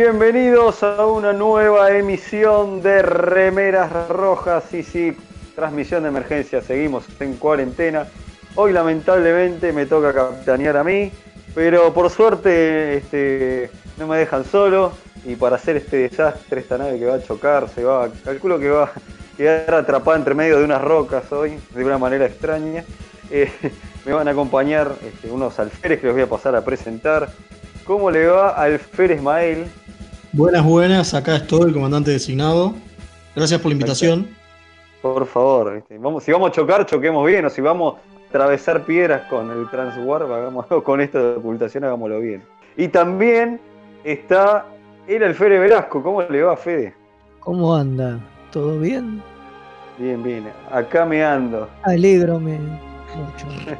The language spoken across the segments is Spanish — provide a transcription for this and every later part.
Bienvenidos a una nueva emisión de Remeras Rojas. Sí, sí, transmisión de emergencia. Seguimos en cuarentena. Hoy lamentablemente me toca capitanear a mí, pero por suerte este, no me dejan solo. Y para hacer este desastre, esta nave que va a chocar, se va, calculo que va a quedar atrapada entre medio de unas rocas hoy, de una manera extraña. Eh, me van a acompañar este, unos alférez que los voy a pasar a presentar. ¿Cómo le va Alférez Mael? Buenas, buenas, acá estoy, comandante designado. Gracias por la invitación. Por favor, este, vamos, si vamos a chocar, choquemos bien, o si vamos a atravesar piedras con el Transwarp, hagámoslo con esto de ocultación, hagámoslo bien. Y también está el Alférez Velasco, ¿cómo le va Fede? ¿Cómo anda? ¿Todo bien? Bien, bien, acá me ando. Alégrome mucho.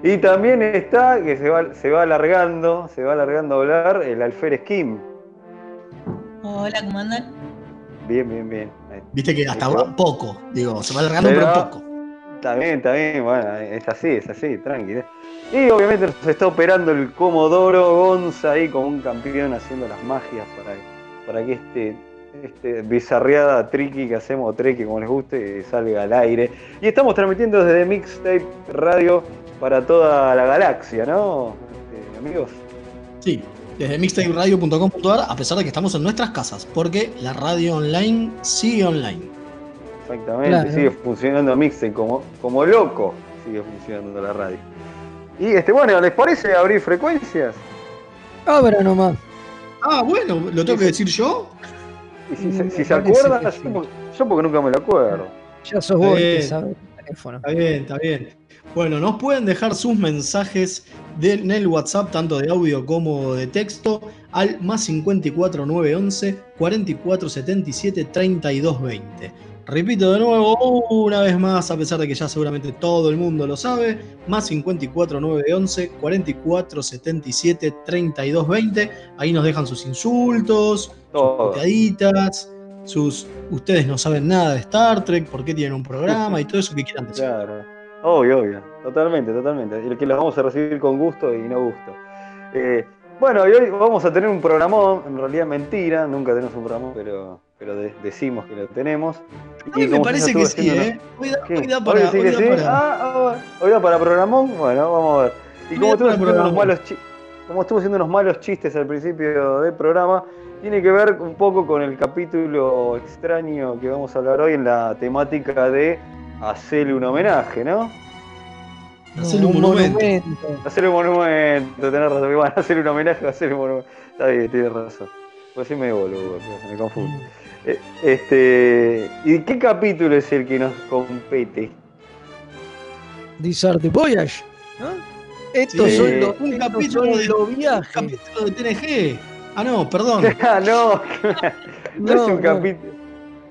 Y también está, que se va, se va alargando, se va alargando a hablar, el Alférez Kim. Hola, ¿cómo andan? Bien, bien, bien. Viste que hasta ahora poco, digo, se va alargando, pero, Pero- poco. Está bien, está bien, bueno, es así, es así, tranquilo. Y obviamente nos está operando el Comodoro Gonza ahí como un campeón haciendo las magias para, para que este, este bizarreada tricky que hacemos, o treki como les guste, salga al aire. Y estamos transmitiendo desde Mixtape Radio para toda la galaxia, ¿no? Este, amigos. Sí, desde mixtaperadio.com.ar, a pesar de que estamos en nuestras casas, porque la radio online sigue online. Exactamente, Claro. sigue funcionando Mixtape como, como loco, sigue funcionando la radio. Y este, bueno, ¿les parece abrir frecuencias? Abra nomás. Ah, bueno, ¿lo tengo que decir yo? Y si, Mm, se- si me se parece acuerdan, yo, porque- yo porque nunca me lo acuerdo. Ya sos vos el que Bien. sabe el teléfono. Está bien, está bien. Bueno, nos pueden dejar sus mensajes de- en el WhatsApp, tanto de audio como de texto, al más 54 911 44 77 32 20. Repito de nuevo, una vez más, a pesar de que ya seguramente todo el mundo lo sabe, más 54 911 44 77 32 20. Ahí nos dejan sus insultos, Todo. puteaditas, sus ustedes no saben nada de Star Trek, por qué tienen un programa y todo eso que quieran decir. Claro. Obvio, obvio. Totalmente, totalmente. Y que los vamos a recibir con gusto y no gusto. Eh, bueno, y hoy vamos a tener un programón, en realidad mentira, nunca tenemos un programón, pero, pero de- decimos que lo tenemos. A mí me parece que sí, ¿eh? Hoy da, ¿Qué? hoy da ¿Hoy para. decís hoy que da sí? para- Ah, ah, bueno. hoy da para programón, bueno, vamos a ver. Y como estuvo para haciendo unos malos como estuvo haciendo unos malos chistes al principio del programa, tiene que ver un poco con el capítulo extraño que vamos a hablar hoy en la temática de hacerle un homenaje, ¿no? Hacerle un monumento. Hacerle un monumento, tenés razón. Bueno, hacerle un homenaje, hacerle un monumento. Está bien, tienes razón. Pues sí me boludo, se me confundo. Eh, Este, ¿Y qué capítulo es el que nos compete? Disarte Voyage. ¿no? Estos Sí, son los, un estos capítulo son de- los Un viajes. capítulo de TNG. Ah, no, perdón. Ah, no, no, es No, un no. capítulo.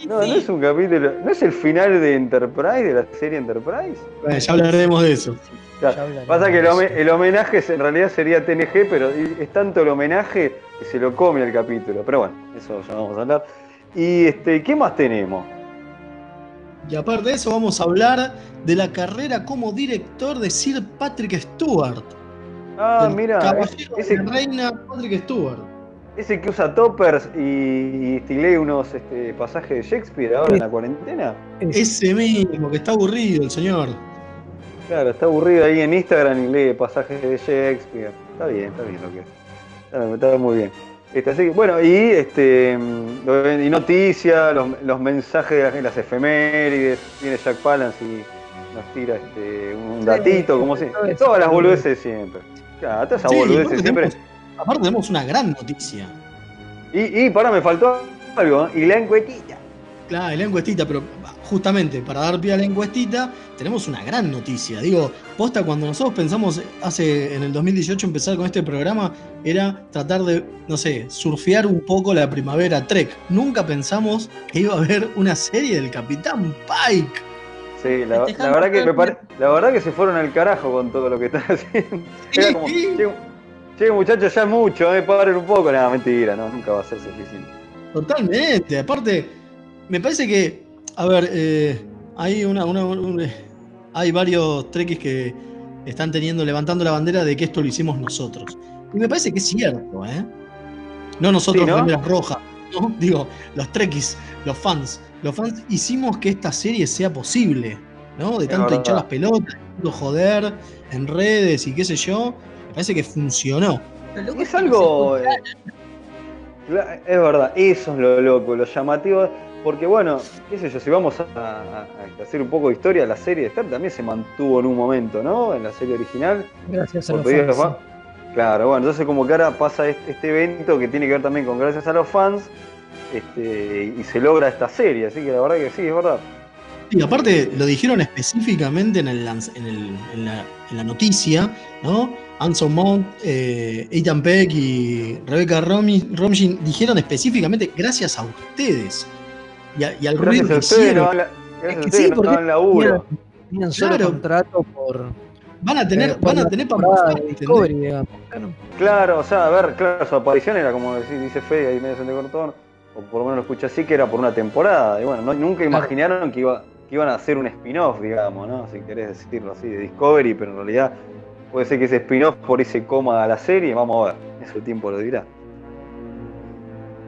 No, no es un capítulo. ¿No es el final de Enterprise, de la serie Enterprise? Bueno, ya hablaremos de eso. Claro, Pasa que el, home- homenaje en realidad sería TNG, pero es tanto el homenaje que se lo come el capítulo. Pero bueno, eso ya vamos a hablar. Y este, ¿qué más tenemos? Y aparte de eso, vamos a hablar de la carrera como director de Sir Patrick Stewart. Ah, mira, caballero ese, de la reina Patrick Stewart. Ese que usa toppers y, y lee unos este, pasajes de Shakespeare ahora en la cuarentena. Ese mismo, que está aburrido el señor. Claro, está aburrido ahí en Instagram y lee pasajes de Shakespeare. Está bien, está bien lo que está, está muy bien. Este, así que, bueno, y este mm, y noticias, los, los mensajes de las efemérides, viene Jack Palance y nos tira este, un datito, como si. Todas las boludeces de siempre. Claro, todas esas Sí, boludeces siempre. tenemos, aparte tenemos una gran noticia. Y, y pará, me faltó algo, ¿eh? y la encuetita. Claro, y la encuestita, pero justamente para dar pie a la encuestita, tenemos una gran noticia. Digo, posta, cuando nosotros pensamos hace en el 2018 empezar con este programa, era tratar de, no sé, surfear un poco la primavera Trek. Nunca pensamos que iba a haber una serie del Capitán Pike. Sí, la, la Festejamos verdad que todo me el pare- la verdad que se fueron al carajo con todo lo que están haciendo. Era como, che, che, muchachos, ya es mucho, eh, paren un poco. Nada, mentira, no, nunca va a ser suficiente. Totalmente. Aparte, me parece que, a ver, eh, hay una, una- un- eh, hay varios trekkies que están teniendo, levantando la bandera de que esto lo hicimos nosotros. Y me parece que es cierto, ¿eh? No nosotros, Sí, ¿no? rojas, ¿no? Digo, los trekkies, los fans. Los fans hicimos que esta serie sea posible, ¿no? De tanto hinchar las pelotas, de tanto joder en redes y qué sé yo. Parece que funcionó. Lo Es que algo. eh, es verdad, eso es lo loco, lo llamativo. Porque bueno, qué sé yo, si vamos a, a- a hacer un poco de historia, la serie de Star también se mantuvo en un momento, ¿no? En la serie original. Gracias a los fans. los. Claro, bueno, entonces como que ahora pasa este, este evento que tiene que ver también con gracias a los fans. Este, y se logra esta serie, así que la verdad que sí, es verdad. Y aparte lo dijeron específicamente en, el, lanz- en, el- en la, en la noticia, ¿no? Anson Mount, eh, Ethan Peck y Rebecca Romi- Romijn dijeron específicamente gracias a ustedes y, a- y al ruido Gracias que a ustedes hicieron. no dan la- Es gracias a que sí, porque laburo. Solo Claro. contrato por, Van a tener, eh, por van a tener para mostrar, de. Claro. O sea, a ver, claro, su aparición era como decir, dice Fede ahí medio se cortó, o por lo menos lo escuché así, que era por una temporada. Y bueno, no- nunca Claro. imaginaron que, iba, que iban a hacer un spin-off, digamos, ¿no? Si querés decirlo así, de Discovery, pero en realidad puede ser que ese spin-off por ese coma a la serie, vamos a ver, eso el tiempo lo dirá.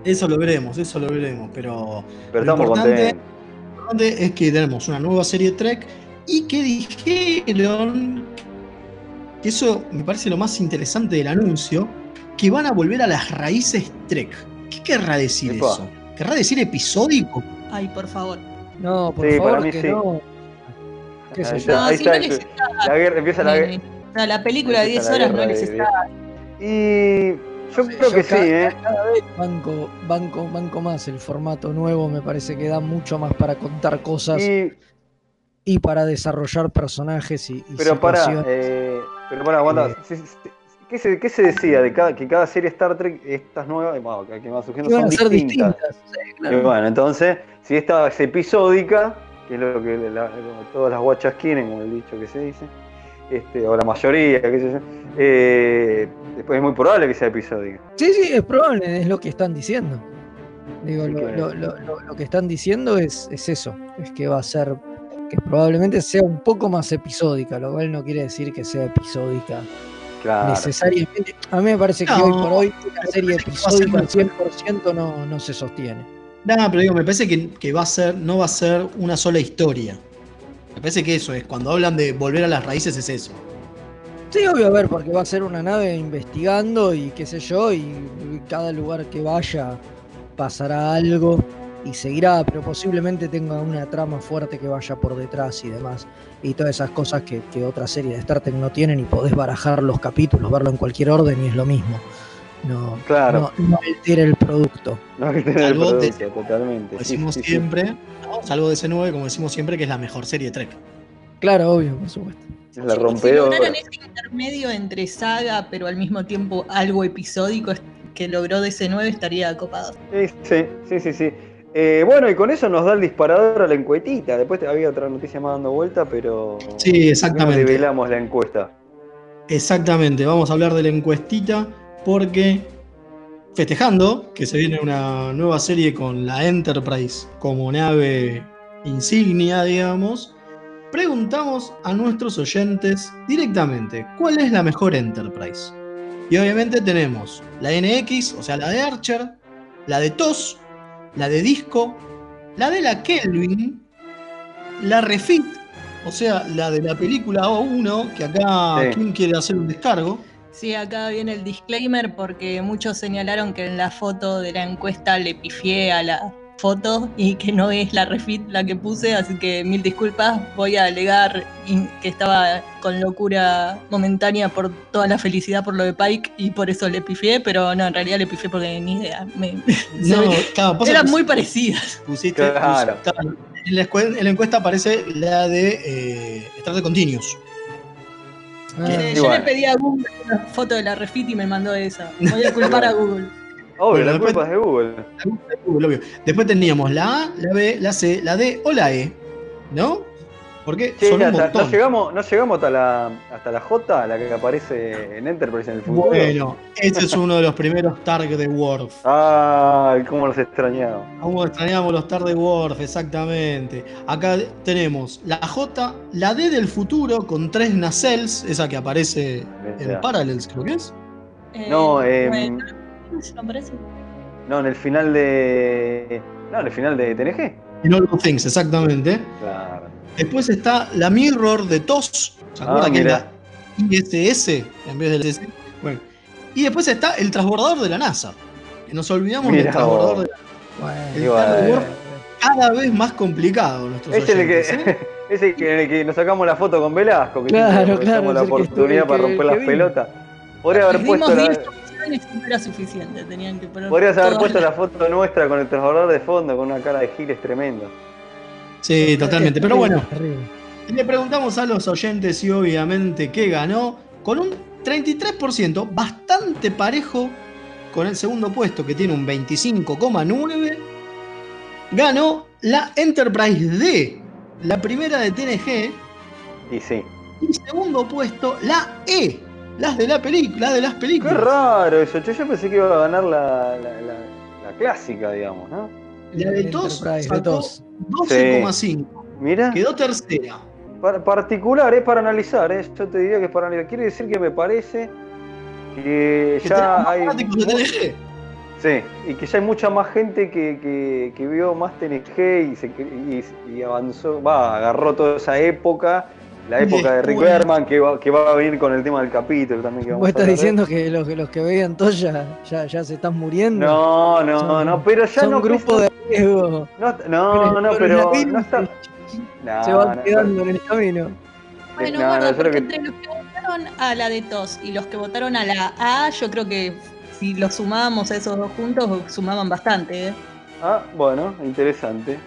Eso lo veremos, eso lo veremos, pero Pero Lo estamos importante- lo importante es que tenemos una nueva serie Trek y que dijeron que eso me parece lo más interesante del anuncio, que van a volver a las raíces Trek. ¿Qué querrá decir Epa. eso? ¿Querrá decir episódico? Ay, por favor. No, por Sí, favor, para mí que sí. no. ¿Qué sé Ahí yo? está, ahí está, la guerra, empieza la guerra. O sea, la película de 10 empieza la horas no les está. Y yo Sí, creo yo que sí, ¿eh? Cada vez banco, banco, banco más el formato nuevo, me parece que da mucho más para contar cosas y, Y, para desarrollar personajes y, y pero para, situaciones. eh, pero para, aguanta. Eh. ¿Qué se, qué se decía de cada, que cada serie Star Trek, estas nuevas, bueno, que que van surgiendo son a ser distintas? distintas. sí, Y bueno, entonces, si esta es episódica, que es lo que la- lo- todas las guachas quieren, como el dicho que se dice, este, o la mayoría, qué sé yo, eh, después es muy probable que sea episódica. Sí, sí, es probable, es lo que están diciendo. Digo, lo, que- lo- lo- que están diciendo es, es eso, es que va a ser, que probablemente sea un poco más episódica, lo cual no quiere decir que sea episódica Claro. necesariamente. A mí me parece que No, hoy por hoy una serie episódica al más- 100% no, no se sostiene. Nada, pero digo, me parece que, que va a ser, no va a ser una sola historia. Me parece que eso es, cuando hablan de volver a las raíces es eso. Sí, obvio, a ver, porque va a ser una nave investigando y qué sé yo, y cada lugar que vaya pasará algo y seguirá, pero posiblemente tenga una trama fuerte que vaya por detrás y demás. Y todas esas cosas que, que otras series de Star Trek no tienen y podés barajar los capítulos, verlo en cualquier orden y es lo mismo. No, Claro. no, no altera el producto. No que tener el de- producto, totalmente. Como sí, decimos sí, sí. siempre, ¿no? salvo de ese 9, como decimos siempre, que es la mejor serie Trek. Claro, obvio, por supuesto. Es la Si rompedora. lograran ese intermedio entre saga, pero al mismo tiempo algo episódico que logró DC9 estaría copado. Sí, sí, sí, sí, sí. Eh, bueno, y con eso nos da el disparador a la encuetita. Después había otra noticia más dando vuelta, pero. Sí, no exactamente. develamos la encuesta. Exactamente, vamos a hablar de la encuestita porque festejando que se viene una nueva serie con la Enterprise como nave insignia, digamos, preguntamos a nuestros oyentes directamente cuál es la mejor Enterprise. Y obviamente tenemos la NX, o sea, la de Archer, la de TOS, la de Disco, la de la Kelvin, la Refit, o sea, la de la película O1, que acá Sí. Kim quiere hacer un descargo. Sí, acá viene el disclaimer porque muchos señalaron que en la foto de la encuesta le pifié a la foto y que no es la refit la que puse, así que mil disculpas. Voy a alegar que estaba con locura momentánea por toda la felicidad por lo de Pike y por eso le pifié, pero no, en realidad le pifié porque ni idea. Me- No, claro, eran muy parecidas. pusiste, Claro. pus- claro, en, la escue- en la encuesta aparece la de eh, Star Trek Continuous. Ah, Eh, yo le pedí a Google una foto de la refit y me mandó esa. Voy a culpar a Google. Obvio, la después- culpa es de Google. Google, obvio. Después teníamos la A, la B, la C, la D o la E, ¿no? Porque Sí, son un hasta- montón. no, llegamos, no llegamos hasta la, hasta la J, la que aparece en Enterprise en el futuro. Bueno, ese es uno de los primeros Target de Worf. Ay, cómo los extrañaba. Cómo extrañamos los Target de Worf, exactamente. Acá tenemos la J, la D del futuro con tres nacelles, esa que aparece en. Parallels, creo que es. Eh, No, eh, bueno, ¿no en el final de. No, en el final de TNG. En All Things, exactamente. Claro. Después está la Mirror de TOS, ¿se Ah, acuerdan que es mira. la ISS en vez del SS? Bueno. Y después está el transbordador de la NASA. Que nos olvidamos Mirá del transbordador vos. de la bueno, El Y bueno. Target Worf cada vez más complicado nuestros Es el que, ¿eh? es el que, en el que nos sacamos la foto con Velasco, que Claro, claro, la el que oportunidad para el que- romper el las que pelotas. Podría haber puesto la, 10 opciones y no era suficiente. Tenían que poner podrías haber puesto las- la foto nuestra con el transbordador de fondo, con una cara de giles tremendo. Sí, totalmente. Pero bueno, le preguntamos a los oyentes y obviamente qué ganó con un 33%, bastante parejo con el segundo puesto que tiene un 25,9. Ganó la Enterprise D, la primera de TNG, Y sí. y segundo puesto la E, las de la película, de las Qué películas. raro eso, che, yo pensé que iba a ganar la, la, la- la clásica, digamos, ¿no? La de TOS sacó TOS. 12,5. Mira, Quedó tercera. par- particular, es para analizar, ¿eh? yo te diría que es para analizar. Quiere decir que me parece que Que ya hay. Sí, y que ya hay mucha más gente que, que, que vio más TNG y, se, y, y avanzó, va, agarró toda esa época, la época de Rick Berman, que va, que va a venir con el tema del capítulo también. Que vamos Vos a estás diciendo que los, que los que veían todos ya, ya, ya se están muriendo. No, no, Son- no, pero ya Son no. un grupo de riesgo. No, no, no, pero no está. No, se van no, quedando en el camino. Bueno, No, no, guarda, yo creo porque que- entre los que votaron a la de TOS y los que votaron a la A, yo creo que si los sumábamos a esos dos juntos, sumaban bastante. ¿eh? Ah, bueno, interesante.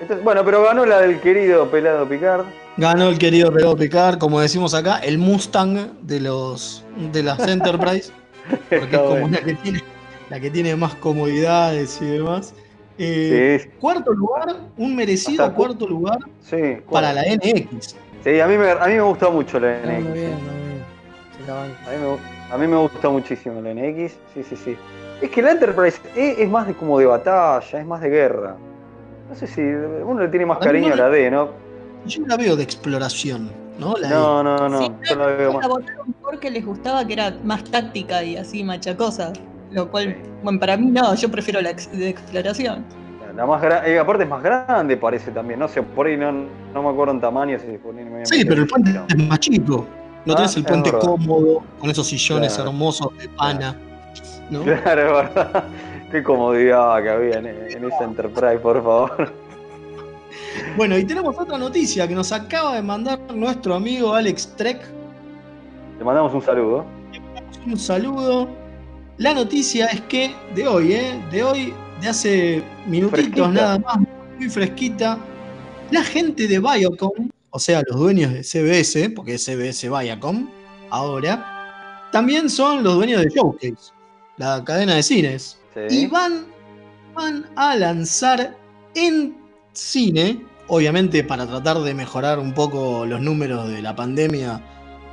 Entonces, bueno, pero ganó la del querido pelado Picard. Ganó el querido Pedro Picard, como decimos acá, el Mustang de los de las Enterprise, porque es como la que tiene la que tiene más comodidades y demás. Eh, Sí, Cuarto lugar, un merecido Hasta cuarto lugar sí. para la NX. Sí, a mí me, a mí me gustó mucho la muy NX. bien, muy bien. A mí, me, a mí me gustó muchísimo la NX. Sí, sí, sí. Es que la Enterprise E es más de como de batalla, es más de guerra. No sé si uno le tiene más A cariño a la D, ¿no? Yo la veo de exploración, ¿no? La No, no, no. Sí, Yo la veo más. votaron porque les gustaba que era más táctica y así machacosa. Lo cual, Sí. bueno, para mí no, yo prefiero la ex- de exploración. La más grande, aparte es más grande, parece también. No sé, por ahí no, no me acuerdo en tamaño. Si Sí, pero el en puente es más chico. No Ah, tenés el puente verdad. cómodo, con esos sillones Claro. hermosos de pana. ¿no? Claro, es verdad. Qué comodidad que había en, en esa Enterprise, por favor. Bueno, y tenemos otra noticia que nos acaba de mandar nuestro amigo Alex Trek. Le mandamos un saludo. Un saludo. La noticia es que de hoy, ¿eh? De hoy, de hace minutitos Fresquita. nada más, muy fresquita, la gente de Viacom, o sea, los dueños de CBS, porque es CBS Viacom, ahora, también son los dueños de Showcase, la cadena de cines. Y van van a lanzar en cine, obviamente para tratar de mejorar un poco los números de la pandemia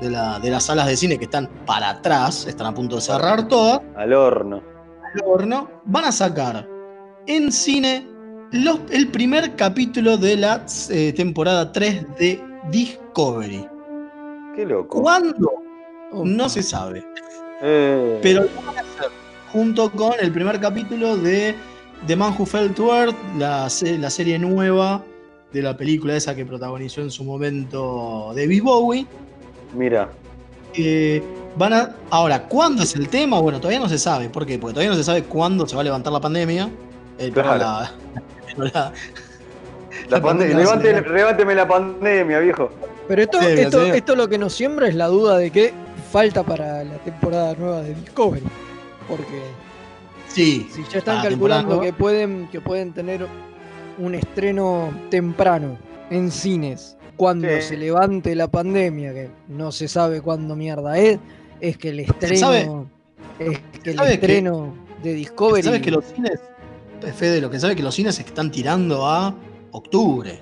de, la- de las salas de cine que están para atrás, están a punto de cerrar todas, Al horno. al horno, van a sacar en cine los- el primer capítulo de la eh, temporada 3 de Discovery. Qué loco. ¿Cuándo? No se sabe. Eh, Pero lo van a hacer junto con el primer capítulo de The Man Who Fell to Earth, la, la serie nueva de la película esa que protagonizó en su momento David Bowie. Mira, Eh, van a, ahora, ¿cuándo es el tema? Bueno, todavía no se sabe. ¿Por qué? Porque todavía no se sabe cuándo se va a levantar la pandemia. Eh, Claro. la- la- la la pande- pandemia levante- se le- levánteme la pandemia, viejo. Pero esto, Sí, esto, sí. esto lo que nos siembra es la duda de que falta para la temporada nueva de Discovery. Porque Sí, si ya están temporada calculando que pueden, que pueden tener un estreno temprano en cines cuando Sí. se levante la pandemia, que no se sabe cuándo mierda es, es que el estreno sabe- es que el que- estreno de Discovery ¿Sabes que los cines, Fede, lo que sabe que los cines se están tirando a octubre?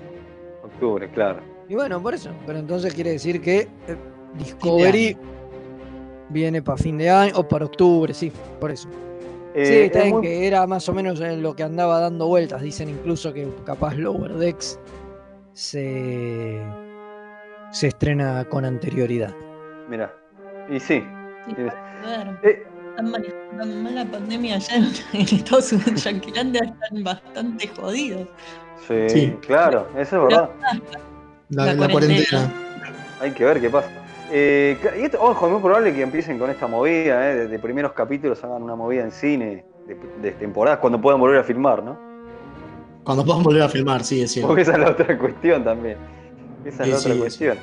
Octubre, claro. Y bueno, por eso. Pero entonces quiere decir que eh, Discovery viene para fin de año o para octubre, sí, por eso. Eh, sí, está es bien muy- que era más o menos en lo que andaba dando vueltas. Dicen incluso que capaz Lower Decks se, se estrena con anterioridad. Mira. Y sí. Sí, claro. eh, Están manejando tan mal la pandemia allá en, en Estados Unidos, Yanquilandia están bastante jodidos. sí, Sí. claro, eso es verdad. La, La la cuarentena. cuarentena. Hay que ver qué pasa. Eh, y esto, ojo, es muy probable que empiecen con esta movida, eh, de, de primeros capítulos hagan una movida en cine de, de temporadas cuando puedan volver a filmar, ¿no? Cuando podamos volver a filmar, sí, es cierto. Porque esa es la otra cuestión también. Esa es la Sí, otra sí, cuestión.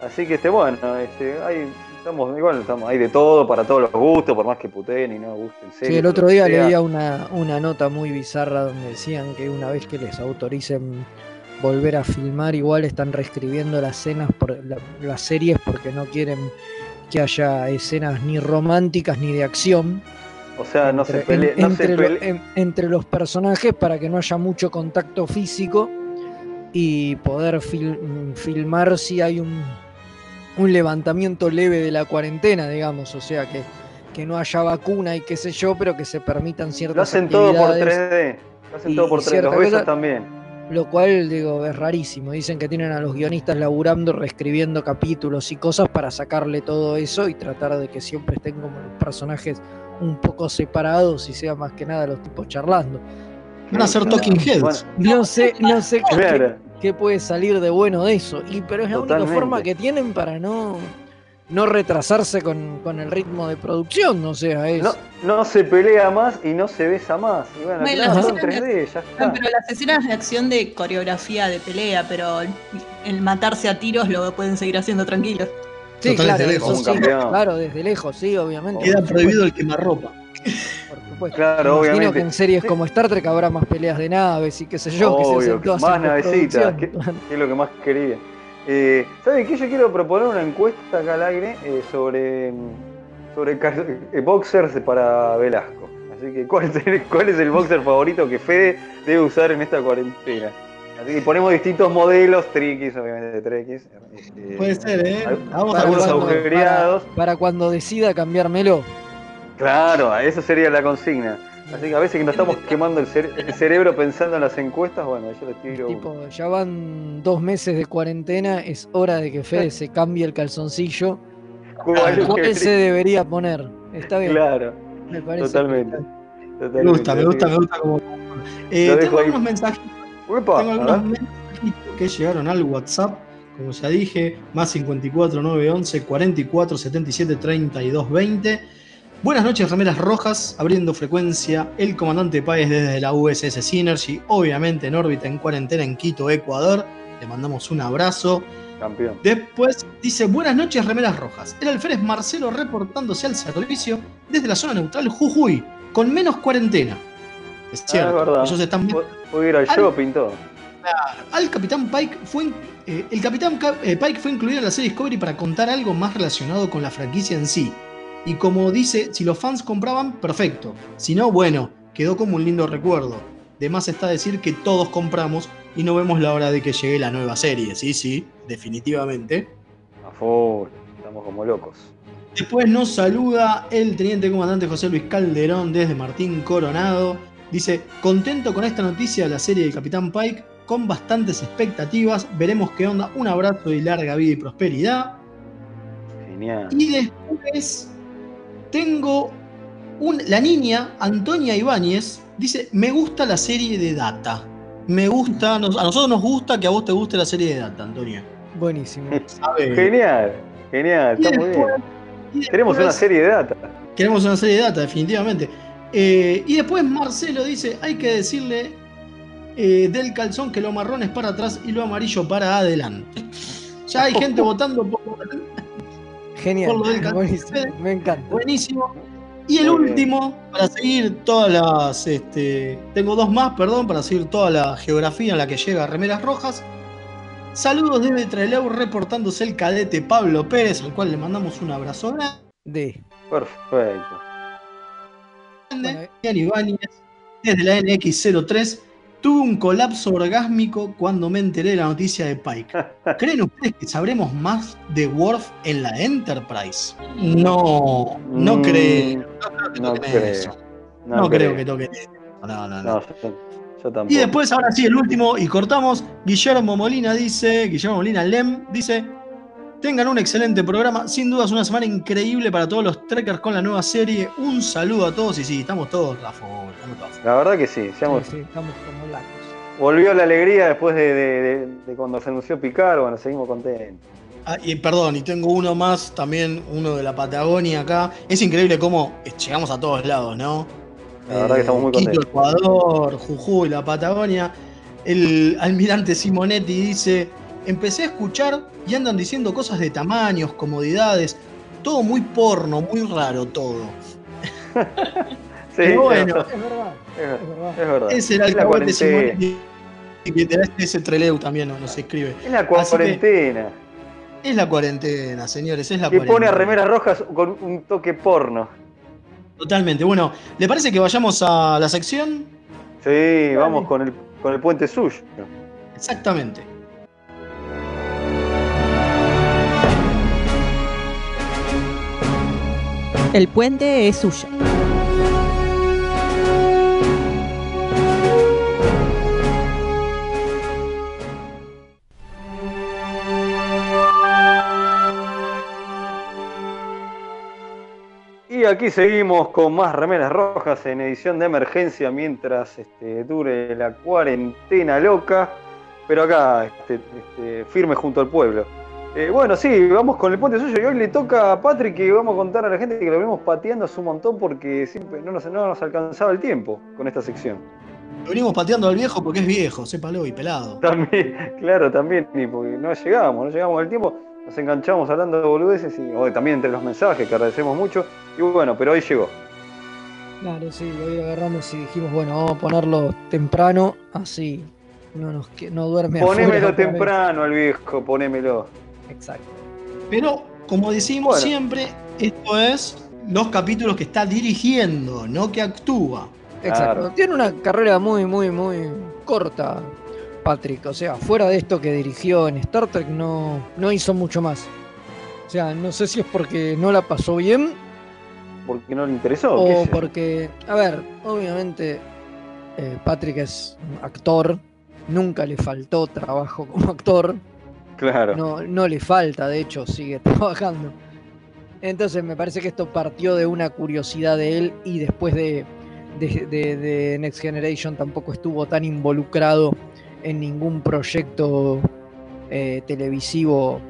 Así que este, bueno, este, hay, estamos, igual estamos, hay de todo para todos los gustos, por más que puteen y no gusten. Sí, series, el otro día leía una, una nota muy bizarra donde decían que una vez que les autoricen volver a filmar, igual están reescribiendo las escenas por la- las series porque no quieren que haya escenas ni románticas ni de acción O sea, no se entre, pelee, en- no entre se lo- pelee- en- entre los personajes para que no haya mucho contacto físico y poder fil- filmar si hay un, un levantamiento leve de la cuarentena, digamos, o sea que, que no haya vacuna y qué sé yo, pero que se permitan ciertas Lo hacen todo por actividades, 3D. Lo hacen todo por 3D. Los besos también. Lo cual digo es rarísimo. Dicen que tienen a los guionistas laburando, reescribiendo capítulos y cosas para sacarle todo eso y tratar de que siempre estén como los personajes un poco separados y sea más que nada los tipos charlando. Van a ser Talking Heads. Bueno, No sé, no sé qué, claro. qué puede salir de bueno de eso. Y, pero es la única forma que tienen para no, no retrasarse con, con el ritmo de producción. O sea, es. No, no se pelea más y no se besa más. Y bueno, las son escenas 3D, ya No, está. pero las escenas de acción de coreografía de pelea, pero el, matarse a tiros lo pueden seguir haciendo tranquilos. sí, total, claro, desde lejos. sí, claro, desde lejos, sí, obviamente. Queda por prohibido el supuesto, quemarropa. por supuesto. Claro, Imagino obviamente. que en series como Star Trek habrá más peleas de naves y qué sé yo, que se Obvio, hacen todas más navecitas, que es lo que más quería. Eh, ¿Saben qué? Yo quiero proponer una encuesta acá al aire eh, sobre, sobre eh, boxers para Velasco. Así que, ¿cuál es, el, ¿cuál es el boxer favorito que Fede debe usar en esta cuarentena? Así que ponemos distintos modelos, triquis, obviamente trequis. este, Puede ser, ¿eh? Vamos algunos agujereados. Para, para cuando decida cambiármelo. Claro, eso sería la consigna. Así que a veces que nos estamos quemando el, cere- el cerebro pensando en las encuestas, bueno, yo les tiro. uno. Tipo, ya van dos meses de cuarentena, es hora de que Fede se cambie el calzoncillo. ¿Cuál es ¿Cuál que- se debería poner? Está bien, Claro, me parece. totalmente. Me gusta, me gusta, me gusta como. Eh, tengo ahí. algunos mensajes, Uepa, tengo algunos ver. mensajitos que llegaron al WhatsApp, como ya dije, más 54 911 44 77 32 20. Buenas noches, remeras rojas, abriendo frecuencia el comandante Páez desde la USS Synergy, obviamente en órbita en cuarentena en Quito, Ecuador. Le mandamos un abrazo. Campeón. Después dice, buenas noches, remeras rojas. El alférez Marcelo reportándose al servicio desde la zona neutral Jujuy, con menos cuarentena. Es cierto, Ah, es verdad. ellos están Pu- Puedo ir al shopping todo. al Capitán Pike fue eh, el Capitán Ca- eh, Pike fue incluido en la serie Discovery para contar algo más relacionado con la franquicia en sí. Y como dice, si los fans compraban, perfecto. Si no, bueno, quedó como un lindo recuerdo. De más está decir que todos compramos y no vemos la hora de que llegue la nueva serie. Sí, sí, definitivamente. A full, estamos como locos. Después nos saluda el teniente comandante José Luis Calderón desde Martín Coronado. Dice, contento con esta noticia de la serie del Capitán Pike, con bastantes expectativas, veremos qué onda, un abrazo y larga vida y prosperidad. Genial. Y después tengo un- la niña Antonia Ibáñez, dice, me gusta la serie de Data. Me gusta, nos- a nosotros nos gusta que a vos te guste la serie de Data, Antonia. Buenísimo. Genial, genial, está muy bien. Queremos una serie de data. Queremos una serie de data, definitivamente. Eh, y después Marcelo dice, hay que decirle eh, del calzón que lo marrón es para atrás y lo amarillo para adelante. Ya hay gente votando por Genial. Por lo del calzón. Buenísimo. Me encanta. buenísimo. Y el Muy bien. último, para seguir todas las... Este, tengo dos más, perdón, para seguir toda la geografía en la que llega Remeras Rojas. Saludos desde Trelew reportándose el cadete Pablo Pérez, al cual le mandamos un abrazo grande. Perfecto. Bueno, Ibáñez, desde la NX03, tuve un colapso orgásmico cuando me enteré de la noticia de Pike. ¿Creen ustedes que sabremos más de Worf en la Enterprise? No, no Mm, creo. No creo. eso. No, creo que toquen eso. No, no, no. No, yo, yo tampoco. Y después, ahora sí, el último, y cortamos. Guillermo Molina dice, Guillermo Molina Lem dice, tengan un excelente programa, sin dudas una semana increíble para todos los trekkers con la nueva serie. Un saludo a todos y sí, estamos todos a favor, estamos todos a favor. La verdad que sí. seamos- sí, sí, estamos como lacos. Volvió la alegría después de, de- de- de cuando se anunció Picard. Bueno, seguimos contentos. Ah, y perdón, y tengo uno más, también uno de la Patagonia acá. Es increíble cómo llegamos a todos lados, ¿no? La verdad que estamos muy Quito, contentos. Ecuador, Jujuy, la Patagonia. El almirante Simonetti dice, empecé a escuchar y andan diciendo cosas de tamaños, comodidades, todo muy porno, muy raro todo. Sí, Pero bueno, es verdad, Es verdad, es verdad, verdad. es verdad. Ese era el. Simonetti. Que te da ese Treleu también nos, nos escribe. Es la cuarentena. Es la cuarentena, señores, es la Que cuarentena. pone a remeras rojas con un toque porno. Totalmente. Bueno, ¿le parece que vayamos a la sección? Sí, vamos con el, con el puente suyo. Exactamente. El puente es suyo. Y aquí seguimos con más remeras rojas en edición de emergencia mientras este, dure la cuarentena loca. Pero acá, este, este, firme junto al pueblo. Eh, bueno, sí, vamos con el puente suyo. Y hoy le toca a Patrick que vamos a contar a la gente que lo venimos pateando hace un montón porque siempre no nos, no nos alcanzaba el tiempo con esta sección. Lo venimos pateando al viejo porque es viejo, sépalo y pelado. También, claro, también, y porque no llegamos, no llegamos al tiempo, nos enganchamos hablando de boludeces y o también entre los mensajes que agradecemos mucho. Y bueno, pero hoy llegó. Claro, sí, hoy agarramos y dijimos, bueno, vamos a ponerlo temprano, así no nos que- no duerme Ponémelo afuera temprano al viejo, ponémelo. Exacto. Pero, como decimos Bueno. siempre, esto es los capítulos que está dirigiendo, no que actúa. Exacto. Claro. Tiene una carrera muy, muy, muy corta, Patrick. O sea, fuera de esto que dirigió en Star Trek, no, no hizo mucho más. O sea, no sé si es porque no la pasó bien Porque no le interesó. o porque, a ver, obviamente eh, Patrick es un actor, nunca le faltó trabajo como actor, Claro. no, no le falta, de hecho, sigue trabajando. Entonces me parece que esto partió de una curiosidad de él y después de, de- de- de Next Generation tampoco estuvo tan involucrado en ningún proyecto eh, televisivo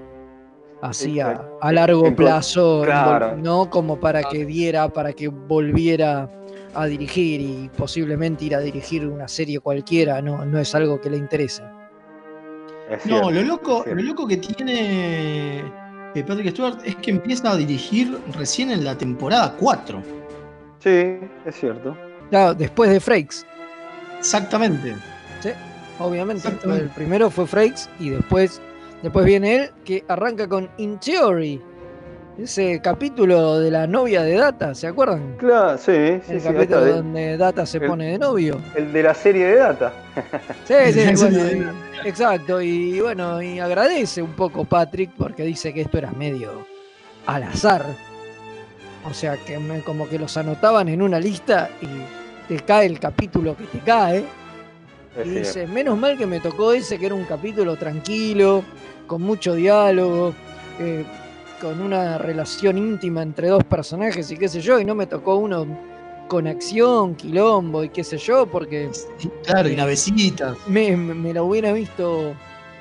así a, largo plazo, claro. no como para que diera, para que volviera a dirigir y posiblemente ir a dirigir una serie cualquiera, no, no es algo que le interese. Es No, cierto, lo loco, lo loco que tiene eh, Patrick Stewart es que empieza a dirigir recién en la temporada 4. Sí, es cierto. Claro, después de Frakes. Exactamente. Obviamente, Exactamente. el primero fue Frakes y después, después viene él que arranca con In Theory. Ese capítulo de la novia de Data, ¿se acuerdan? Claro, sí, sí, el sí. capítulo donde Data se el- pone de novio. el de la serie de Data. Sí, sí, Sí, bueno, y- exacto. Y bueno, y agradece un poco Patrick porque dice que esto era medio al azar. O sea, que me- como que los anotaban en una lista y te cae el capítulo que te cae. Es Y dice, menos mal que me tocó ese, que era un capítulo tranquilo, con mucho diálogo, eh, con una relación íntima entre dos personajes y qué sé yo, y no me tocó uno con acción, quilombo y qué sé yo, porque Claro, y navecitas. me, me- me la hubiera visto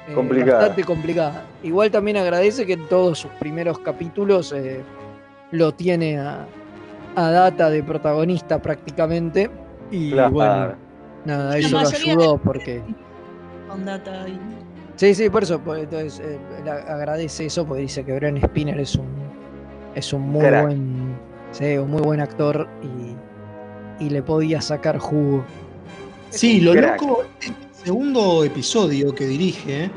eh, Complicada. bastante complicada. Igual también agradece que en todos sus primeros capítulos eh, lo tiene a, a Data de protagonista prácticamente. Y Claro. bueno, nada, La eso lo ayudó de- porque... Con data y Sí, sí, por eso, pues, entonces eh, agradece eso porque dice que Bren Spinner es un es un muy buen sí, un muy buen actor y, y le podía sacar jugo. Sí, lo crack. loco, el segundo episodio que dirige,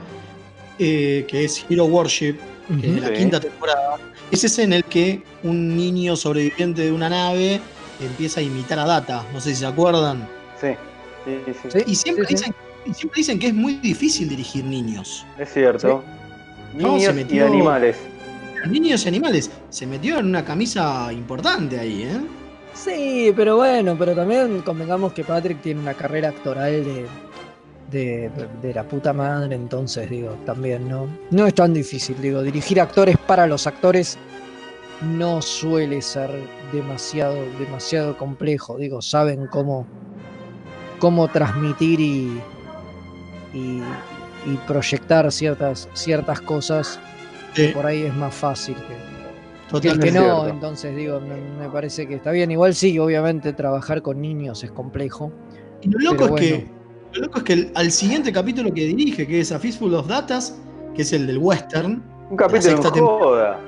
eh, que es Hero Worship, que es de la Sí. quinta temporada, es ese en el que un niño sobreviviente de una nave empieza a imitar a Data. No sé si se acuerdan. Sí, sí, sí, Sí. Y siempre, sí, sí. Y siempre dicen que es muy difícil dirigir niños. es cierto. Niños se y animales. Niños y animales. Se metió en una camisa importante ahí, ¿eh? Sí, pero bueno, pero también convengamos que Patrick tiene una carrera actoral de, de, de la puta madre, entonces digo, también no, no es tan difícil, digo, dirigir actores para los actores no suele ser demasiado, demasiado complejo, digo, saben cómo, cómo transmitir y, y, y proyectar ciertas, ciertas cosas, Sí, por ahí es más fácil que, que el totalmente. que no, cierto. entonces digo, me, me parece que está bien. Igual sí, obviamente trabajar con niños es complejo. Y lo loco, es que, lo loco es que el- al siguiente capítulo que dirige, que es A Fistful of Datas, que es el del western, Un capítulo en joda.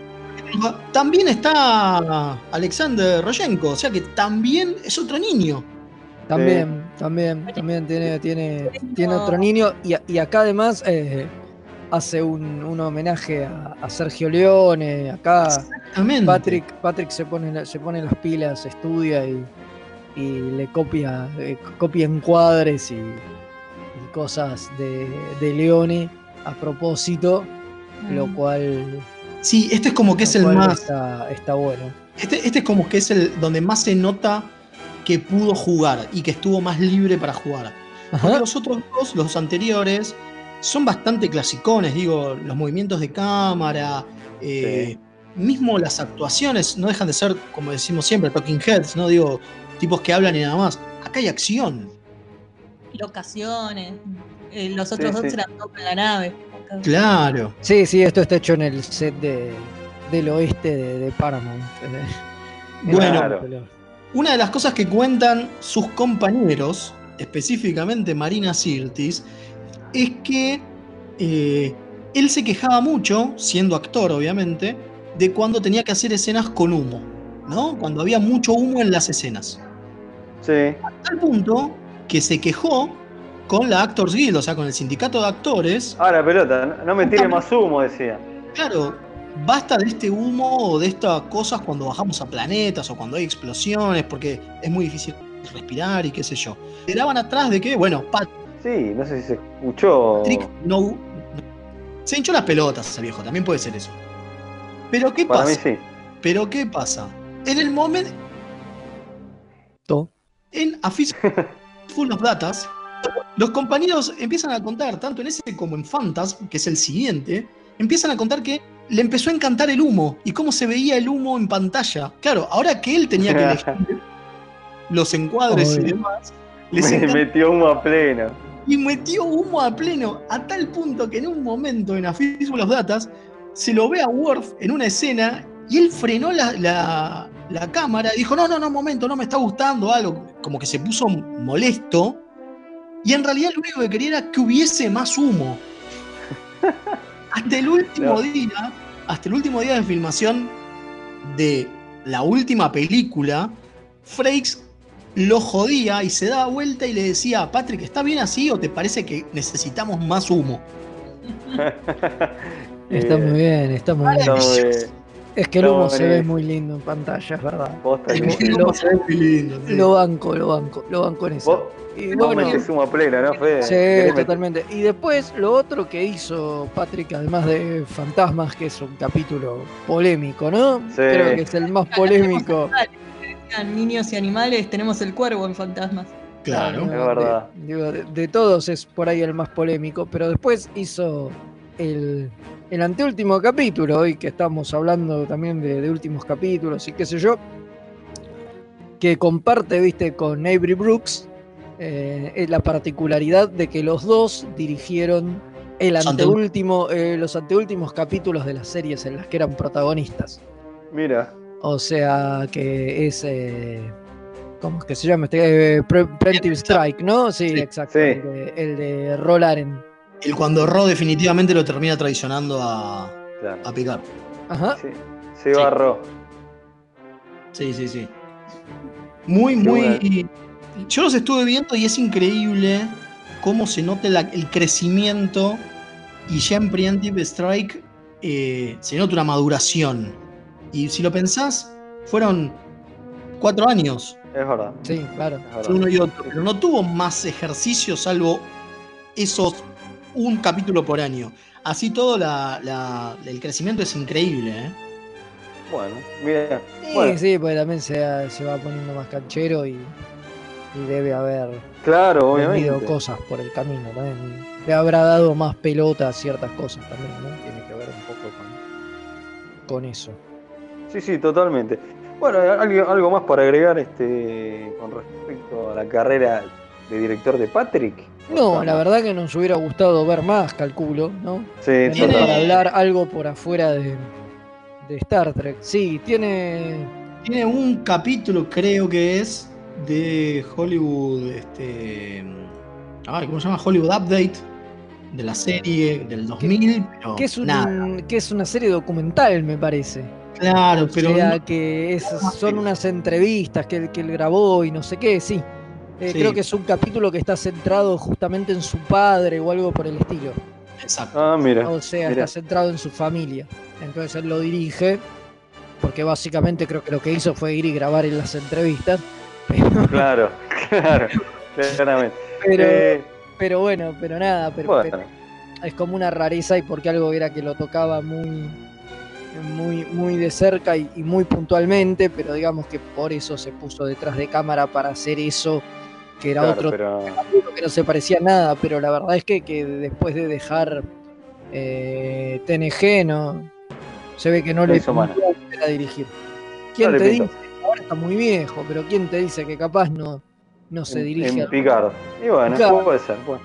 también está Alexander Royenko, o sea que también es otro niño. También, también, también tiene, tiene, tiene otro niño. Y, y acá además eh, hace un, un homenaje a, a Sergio Leone. Acá Exactamente. Patrick, Patrick se pone, se pone las pilas, estudia y, y le copia, eh, copia encuadres y, y cosas de, de Leone a propósito, lo Mm. cual Sí, este es como que es el más. Está, está bueno. Este, este es como que es el donde más se nota que pudo jugar y que estuvo más libre para jugar. Porque los otros dos, los anteriores, son bastante clasicones, digo, los movimientos de cámara, eh, mismo las actuaciones no dejan de ser, como decimos siempre, talking heads, ¿no? Digo, tipos que hablan y nada más. Acá hay acción. locaciones. eh, los otros Sí, dos sí. eran en la nave. Acá- Claro. Sí, sí, esto está hecho en el set de, del oeste de, de Paramount. eh. Bueno, Claro. Una de las cosas que cuentan sus compañeros, específicamente Marina Sirtis, es que eh, él se quejaba mucho, siendo actor obviamente, de cuando tenía que hacer escenas con humo, ¿no? Cuando había mucho humo en las escenas. Sí. A tal punto que se quejó con la Actors Guild, o sea, con el sindicato de actores. Ah, la pelota, no me tire más humo, decía. Claro, basta de este humo o de estas cosas cuando bajamos a planetas o cuando hay explosiones, porque es muy difícil respirar y qué sé yo. Le daban atrás de que, bueno, Sí, no sé si se escuchó. Patrick no, no- Se hinchó las pelotas ese viejo, también puede ser eso. Pero ¿qué Para mí pasa? sí. Pero ¿qué pasa? En el momento. To- En A Full of Datas, los compañeros empiezan a contar, tanto en ese como en Phantasm, que es el siguiente, empiezan a contar que le empezó a encantar el humo y cómo se veía el humo en pantalla. Claro, ahora que él tenía que elegir los encuadres y demás, les Me metió humo a pleno. y metió humo a pleno, a tal punto que en un momento en A Fistful of Datas se lo ve a Worf en una escena y él frenó la, la- la cámara y dijo, no, no, no, un momento, no me está gustando algo, como que se puso molesto y en realidad lo único que quería era que hubiese más humo. Hasta el último No. día, hasta el último día de filmación de la última película, Frakes lo jodía y se daba vuelta y le decía, Patrick, ¿está bien así o te parece que necesitamos más humo? Está muy bien, está muy bien. Es que el No, humo se ve muy lindo en pantalla, es verdad. Posta El humo- lo, Se ve muy lindo, sí. lo banco, lo banco, lo banco en eso. Vos, Y bueno, metés humo a pleno, ¿no, Fede? Sí, ¿Querés meter- totalmente. Y después lo otro que hizo Patrick, además de Fantasmas, que es un capítulo polémico, ¿no? Sí. Creo que es el más polémico. Niños y animales, tenemos el cuervo en fantasmas. Claro. Es verdad. De, digo, de- de todos es por ahí el más polémico, pero después hizo el, el anteúltimo capítulo, hoy que estamos hablando también de, de últimos capítulos y qué sé yo, que comparte, viste, con Avery Brooks, eh, la particularidad de que los dos dirigieron el anteúltimo, eh, los anteúltimos capítulos de las series en las que eran protagonistas. Mira, O sea que es. eh, ¿Cómo es que se llama? Este, eh, Pre- Strike, ¿no? Sí, Sí. exacto. Sí. El, de, el de Roll Aren. El cuando Ro definitivamente lo termina traicionando a, claro. a Picard. Ajá. Sí, se barró. Sí, sí, sí. Muy, Qué muy. Yo los estuve viendo y es increíble cómo se nota la- el crecimiento y ya en Preemptive Strike eh, se nota una maduración. Y si lo pensás, fueron cuatro años Es verdad. Sí, claro. es verdad. uno y otro, pero no tuvo más ejercicio salvo esos un capítulo por año. Así todo, la- la- el crecimiento es increíble. ¿eh? Bueno, mira. Sí, Bueno, sí, porque también se, se va poniendo más canchero y, y debe haber claro, obviamente. cosas por el camino. También le habrá dado más pelota a ciertas cosas también, ¿no? Tiene que ver un poco con, con eso. Sí, sí, totalmente. Bueno, algo, algo más para agregar este con respecto a la carrera de director de Patrick. No, la verdad que nos hubiera gustado ver más, calculo, ¿no? Sí, para hablar algo por afuera de, de Star Trek. Sí, tiene. Tiene un capítulo, creo que es, de Hollywood. Este. Ay, ¿Cómo se llama? Hollywood Update. De la serie del 2000. Pero Que es, un- nada. que es una serie documental, me parece. Claro, pero. o sea, no- que es- son unas entrevistas que, que él grabó y no sé qué, sí. Eh, Sí. Creo que es un capítulo que está centrado justamente en su padre o algo por el estilo. Exacto. Ah, mira. O sea, mira. está centrado en su familia. Entonces él lo dirige, porque básicamente creo que lo que hizo fue ir y grabar en las entrevistas. Pero, Claro, claro, claramente. pero, Eh, pero bueno, pero nada, pero, bueno, pero es como una rareza y porque algo era que lo tocaba muy muy muy de cerca y, y muy puntualmente, pero digamos que por eso se puso detrás de cámara para hacer eso, que era claro, otro pero que no se parecía a nada, pero la verdad es que, que después de dejar eh, TNG no se ve que no le a dirigir. ¿Quién No te dice? Ahora está muy viejo, pero ¿quién te dice que capaz no, no se dirige? en Picard. Y bueno, Claro. puede ser. Bueno,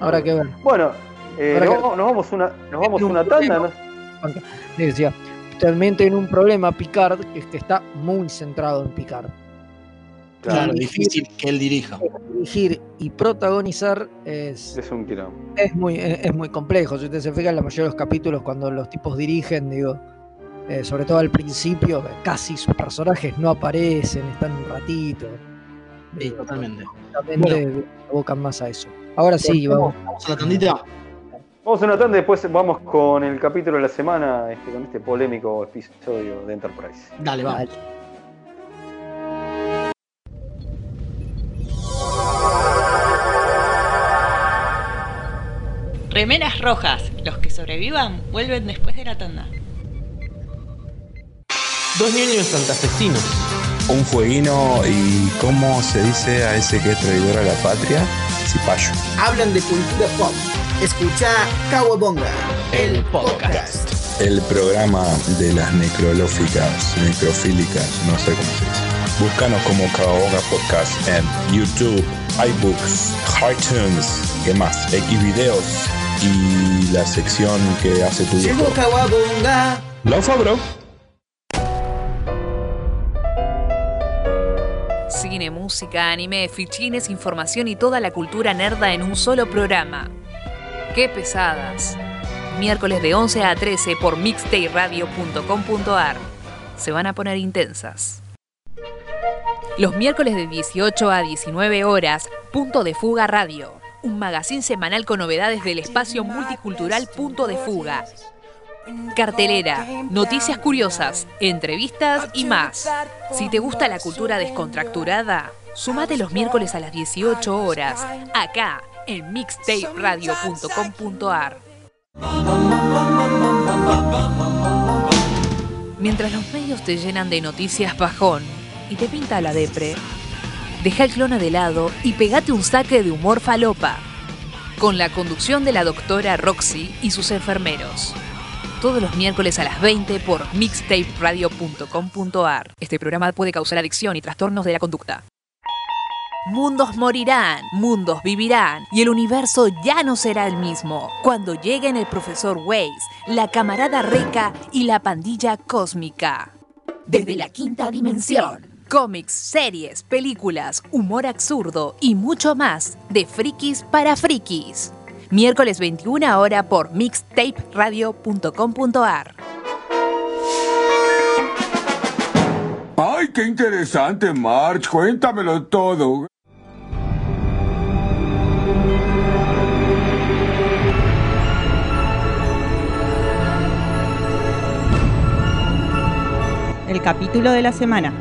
Habrá que ver. Bueno, eh, nos, que- vamos- nos vamos una, nos vamos un una tanda. decía, también tiene un problema Picard, que es que está muy centrado en Picard. Claro, dirigir- difícil que él dirija. Dirigir y protagonizar es, Es un quilombo. es muy, es, es muy complejo. Si ustedes se fijan, la mayoría de los capítulos, cuando los tipos dirigen, digo, eh, sobre todo al principio, casi sus personajes no aparecen, están un ratito. Sí, totalmente. justamente abocan más a eso. Ahora sí, vamos. Vamos a la tandita. Vamos a una tanda y después vamos con el capítulo de la semana, este, con este polémico episodio de Enterprise. Dale. Dale. Remeras rojas. Los que sobrevivan vuelven después de la tanda. Dos niños santafesinos. Un fueguino y ¿cómo se dice a ese que es traidor a la patria? Cipayo. Hablan de cultura pop. Escucha Kawabonga, el podcast. El programa de las necrolóficas, necrofílicas, no sé cómo se dice. Búscanos como Caoga Podcast en YouTube, iBooks, iTunes, ¿qué más? X videos y la sección que hace tu viejo. Bro. Cine, música, anime, fichines, información y toda la cultura nerda en un solo programa. ¡Qué pesadas! Miércoles de 11 a 13 por mixtayradio.com.ar. Se van a poner intensas. Los miércoles de 18 a 19 horas, Punto de Fuga Radio. Un magazín semanal con novedades del espacio multicultural Punto de Fuga. Cartelera, noticias curiosas, entrevistas y más. Si te gusta la cultura descontracturada, sumate los miércoles a las 18 horas, acá en mixtaperadio.com.ar. Mientras los medios te llenan de noticias bajón y te pinta la depre, deja el clona de lado y pegate un saque de humor falopa, con la conducción de la doctora Roxy y sus enfermeros. Todos los miércoles a las 20 por mixtaperadio.com.ar. Este programa puede causar adicción y trastornos de la conducta. Mundos morirán, mundos vivirán y el universo ya no será el mismo cuando lleguen el profesor Weiss, la camarada Reca y la pandilla cósmica. Desde la quinta dimensión. Cómics, series, películas, humor absurdo y mucho más de frikis para frikis. Miércoles 21 hora por mixtaperadio.com.ar. ¡Ay, qué interesante, March! Cuéntamelo todo. El capítulo de la semana.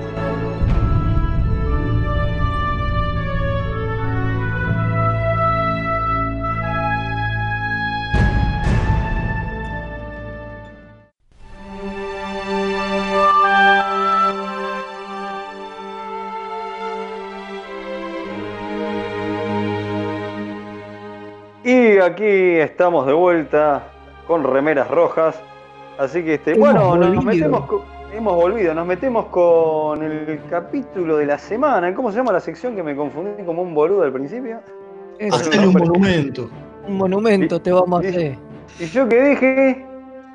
Aquí estamos de vuelta con remeras rojas. Así que este, Hemos bueno, nos metemos co- hemos volvido, nos metemos con el capítulo de la semana. ¿Cómo se llama la sección que me confundí como un boludo al principio? Es Hacerle un monumento. un monumento te vamos a hacer. ¿Y yo qué dije?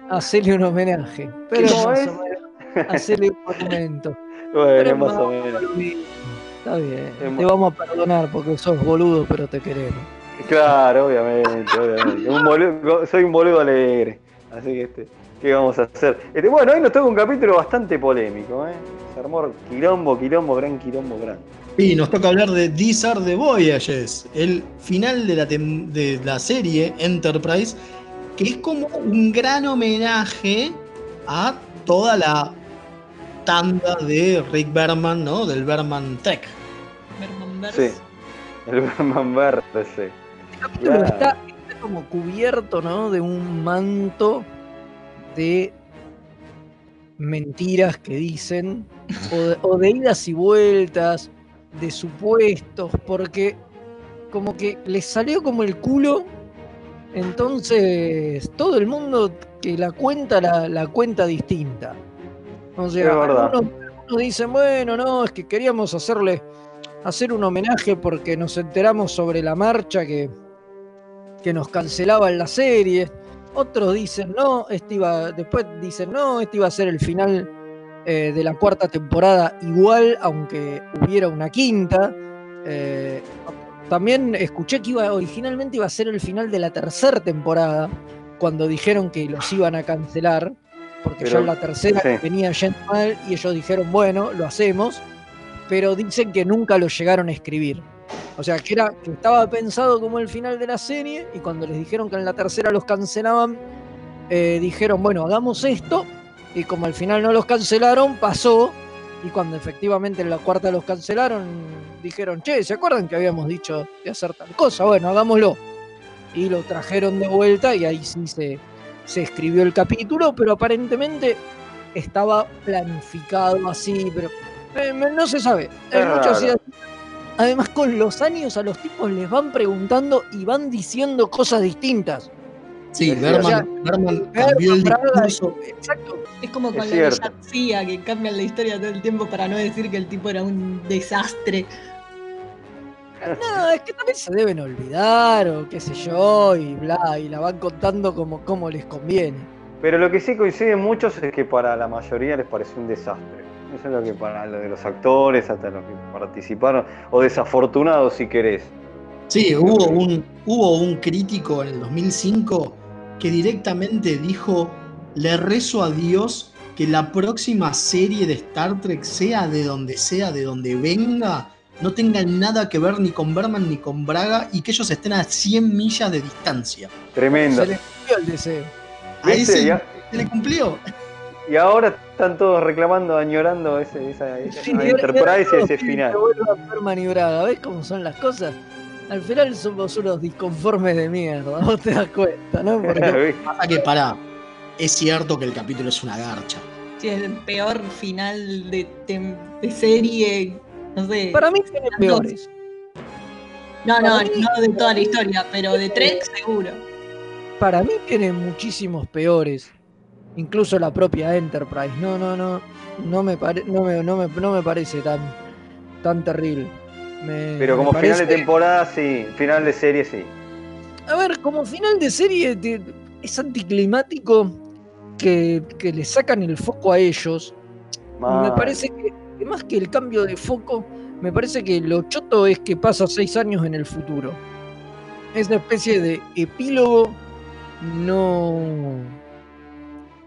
Hacerle un homenaje. Pero ¿Cómo más es? o menos, hacerle un monumento. Bueno, Pero más o menos. Está bien. Es Te mo- vamos a perdonar porque sos boludo, pero te queremos. Claro, obviamente, obviamente. Un boludo- soy un boludo alegre. Así que este, ¿qué vamos a hacer? Este, bueno, hoy nos toca un capítulo bastante polémico, ¿eh? Se armó quilombo, quilombo, gran quilombo, gran. Y nos toca hablar de These Are the Voyages, el final de la, tem- de la serie Enterprise, que es como un gran homenaje a toda la tanda de Rick Berman, ¿no? Del Berman Tech. Sí. El Berman Verde, sí. Capítulo está, está como cubierto, ¿no? De un manto de mentiras que dicen, o de, o de idas y vueltas, de supuestos, porque como que les salió como el culo, entonces todo el mundo que la cuenta, la, la cuenta distinta. O sea, algunos, algunos dicen, bueno, no, es que queríamos hacerle hacer un homenaje porque nos enteramos sobre la marcha que, que nos cancelaban la serie. Otros dicen, no, este iba, después dicen, no, este iba a ser el final eh, de la cuarta temporada igual, aunque hubiera una quinta. Eh, también escuché que iba, originalmente iba a ser el final de la tercera temporada, cuando dijeron que los iban a cancelar, porque ya Pero- en la tercera sí. venía yendo mal y ellos dijeron, bueno, lo hacemos, pero dicen que nunca lo llegaron a escribir. O sea, que, era, que estaba pensado como el final de la serie y cuando les dijeron que en la tercera los cancelaban, eh, dijeron, bueno, hagamos esto y como al final no los cancelaron, pasó y cuando efectivamente en la cuarta los cancelaron, dijeron, che, ¿se acuerdan que habíamos dicho de hacer tal cosa? Bueno, hagámoslo. Y lo trajeron de vuelta y ahí sí se, se escribió el capítulo, pero aparentemente estaba planificado así, pero eh, no se sabe. Hay muchas ideas. Además, con los años a los tipos les van preguntando y van diciendo cosas distintas. Sí, Es Berman, cierto. Berman cambió el discurso. Exacto. Es como Es con la cierto. García, que cambian la historia todo el tiempo para no decir que el tipo era un desastre. No, es que también se deben olvidar o qué sé yo y bla, y la van contando como, como les conviene. Pero lo que sí coinciden muchos es que para la mayoría les pareció un desastre. Eso es lo que para lo de los actores, hasta los que participaron, o desafortunados si querés. Sí, hubo un, hubo un crítico en el 2005 que directamente dijo, le rezo a Dios que la próxima serie de Star Trek, sea de donde sea, de donde venga, no tenga nada que ver ni con Berman ni con Braga y que ellos estén a 100 millas de distancia. Tremendo. Se les cumplió el deseo. A ¿Viste? ese, Se le cumplió. Y ahora están todos reclamando, añorando ese, esa, esa Sí, Enterprise y ese final. que vuelva Berman y Braga. ¿Ves cómo son las cosas? Al final somos unos disconformes de mierda, vos te das cuenta, ¿no? Porque Pasa que pará. Es cierto que el capítulo es una garcha. Sí, es el peor final de, serie. No sé. para mí tiene peores. No, no, no de toda la historia, pero de Trek seguro. Para mí tiene muchísimos peores. Incluso la propia Enterprise. No, no, no. No me, pare- no me, no me, no me parece tan, tan terrible. Me- Pero como me final de temporada, sí. Final de serie, sí. A ver, como final de serie te- es anticlimático que, que le sacan el foco a ellos. Me Mal. parece que, que más que el cambio de foco, me parece que lo choto es que pasa seis años en el futuro. Es una especie de epílogo, no.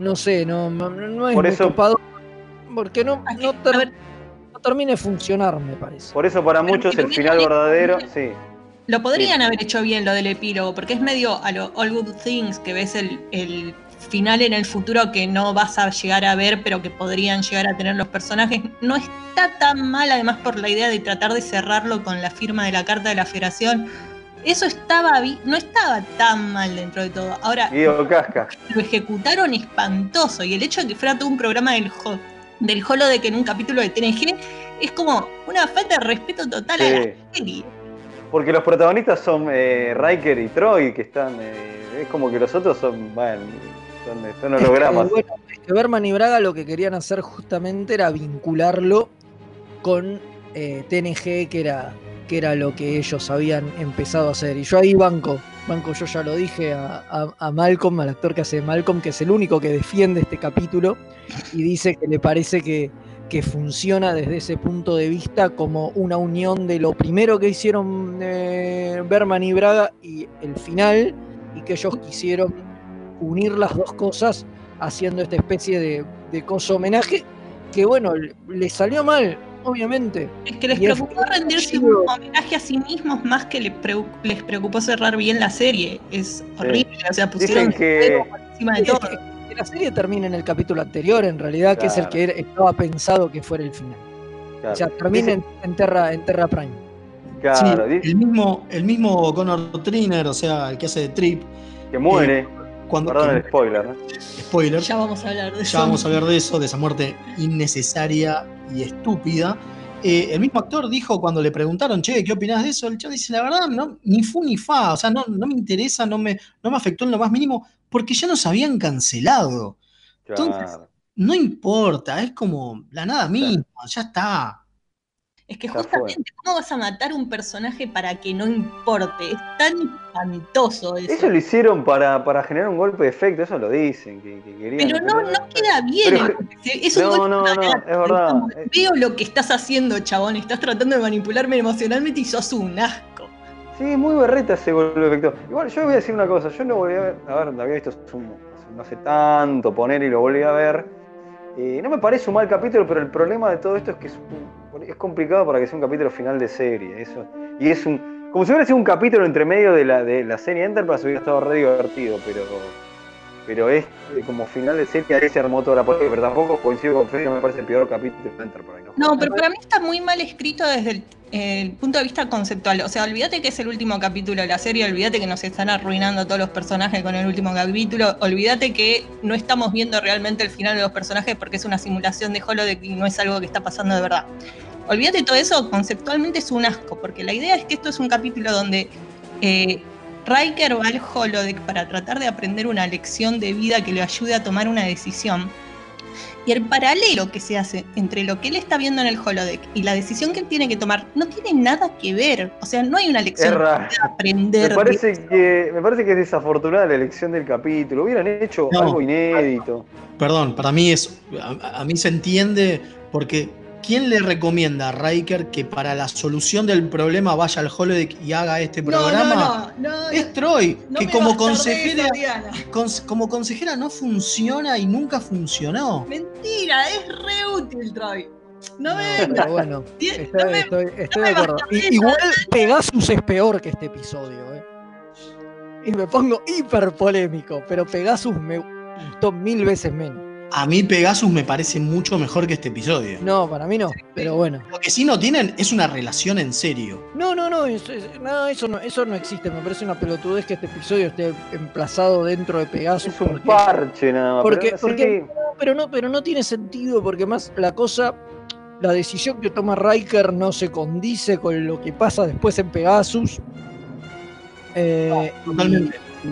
No sé, no, no, no es Por eso- porque no, no, ter- no termina de funcionar, me parece. Por eso para muchos el final verdadero, sí. Lo podrían haber hecho bien lo del epílogo, porque es medio a lo All Good Things, que ves el, el final en el futuro que no vas a llegar a ver, pero que podrían llegar a tener los personajes. No está tan mal, además, por la idea de tratar de cerrarlo con la firma de la Carta de la Federación. Eso estaba no estaba tan mal dentro de todo. Ahora, Guido Casca. lo ejecutaron espantoso y el hecho de que fuera todo un programa del, ho- del holodeck en un capítulo de TNG es como una falta de respeto total a la serie. Porque los protagonistas son eh, Riker y Troy, que están. eh, es como que los otros son. Bueno, son, son que, hologramas. bueno, es que Berman y Braga lo que querían hacer justamente era vincularlo con eh, TNG, que era, que era lo que ellos habían empezado a hacer. Y yo ahí banco, banco, yo ya lo dije a, Malcolm, al actor que hace Malcolm, que es el único que defiende este capítulo y dice que le parece que, que funciona desde ese punto de vista como una unión de lo primero que hicieron eh, Berman y Braga y el final, y que ellos quisieron unir las dos cosas haciendo esta especie de, de coso homenaje que bueno, le salió mal, obviamente. Es que les Y es- preocupó rendirse un homenaje a sí mismos más que les, preu- les preocupó cerrar bien la serie. Es horrible, o sea, pusieron Dicen que- encima de todo. que- que la serie termina en el capítulo anterior, en realidad, que es el que estaba pensado que fuera el final. Claro. O sea, termina en, en Terra, en Terra Prime. Claro, Sí, el mismo, el mismo Connor Triner, o sea, el que hace de Trip. que muere. Cuando, Perdón que- el spoiler, ¿no? spoiler. Ya vamos a hablar de eso. Ya vamos a hablar de eso, de esa muerte innecesaria y estúpida. Eh, el mismo actor dijo cuando le preguntaron, che, ¿qué opinás de eso? El chavo dice, la verdad, no, ni fu ni fa, o sea, no, no me interesa, no me, no me afectó en lo más mínimo, porque ya nos habían cancelado. Entonces, no importa, es como la nada misma, ya está. Es que justamente, ¿cómo vas a matar un personaje para que no importe? Es tan espantoso eso. Eso lo hicieron para, para generar un golpe de efecto, eso lo dicen. Que, que querían Pero no, no queda bien. Pero- es un no, golpe no, no, es verdad. como, Veo lo que estás haciendo, chabón. Estás tratando de manipularme emocionalmente y sos un asco. Sí, es muy berreta ese golpe de efecto. Igual yo voy a decir una cosa, yo lo volví a ver, a ver, lo había visto no hace tanto poner y lo volví a ver. Eh, no me parece un mal capítulo, pero el problema de todo esto es que es, un- es complicado para que sea un capítulo final de serie. Eso, y es un. Como si hubiera sido un capítulo entre medio de la, de la serie Enterprise, hubiera estado re divertido, pero. Pero es eh, como final de serie, ahí se armó toda la polémica, pero tampoco coincido con no me parece el peor capítulo de Enterprise. ¿no? No, pero para mí está muy mal escrito desde el, el punto de vista conceptual. O sea, olvídate que es el último capítulo de la serie, olvídate que nos están arruinando todos los personajes con el último capítulo, olvídate que no estamos viendo realmente el final de los personajes porque es una simulación de holodeck y no es algo que está pasando de verdad. Olvídate todo eso, conceptualmente es un asco, porque la idea es que esto es un capítulo donde eh, Riker va al holodeck para tratar de aprender una lección de vida que le ayude a tomar una decisión. Y el paralelo que se hace entre lo que él está viendo en el holodeck y la decisión que él tiene que tomar no tiene nada que ver. O sea, no hay una lección Es raro. que aprender. Me parece, que, me parece que es desafortunada la elección del capítulo. Hubieran hecho No. algo inédito. Perdón, para mí es. A, a mí se entiende porque ¿quién le recomienda a Riker que para la solución del problema vaya al holodeck y haga este No, programa? no, no, no, Es Troy, no que como consejera, como consejera no funciona y nunca funcionó. Mentira, es re útil, Troy. No me Pero vengas. bueno, estoy, no me- estoy- estoy me de acuerdo. igual Pegasus es peor que este episodio, ¿eh? Y me pongo hiper polémico, pero Pegasus me gustó mil veces menos. A mí Pegasus me parece mucho mejor que este episodio. No, para mí no, pero bueno. Lo que sí no tienen es una relación en serio. No, no, no, eso, es- no, eso no, eso no existe. Me parece una pelotudez que este episodio esté emplazado dentro de Pegasus. Es un porque- parche nada más. Porque, pero, sí, porque- no, pero no, pero no tiene sentido, porque más la cosa, la decisión que toma Riker no se condice con lo que pasa después en Pegasus. Eh, totalmente. y-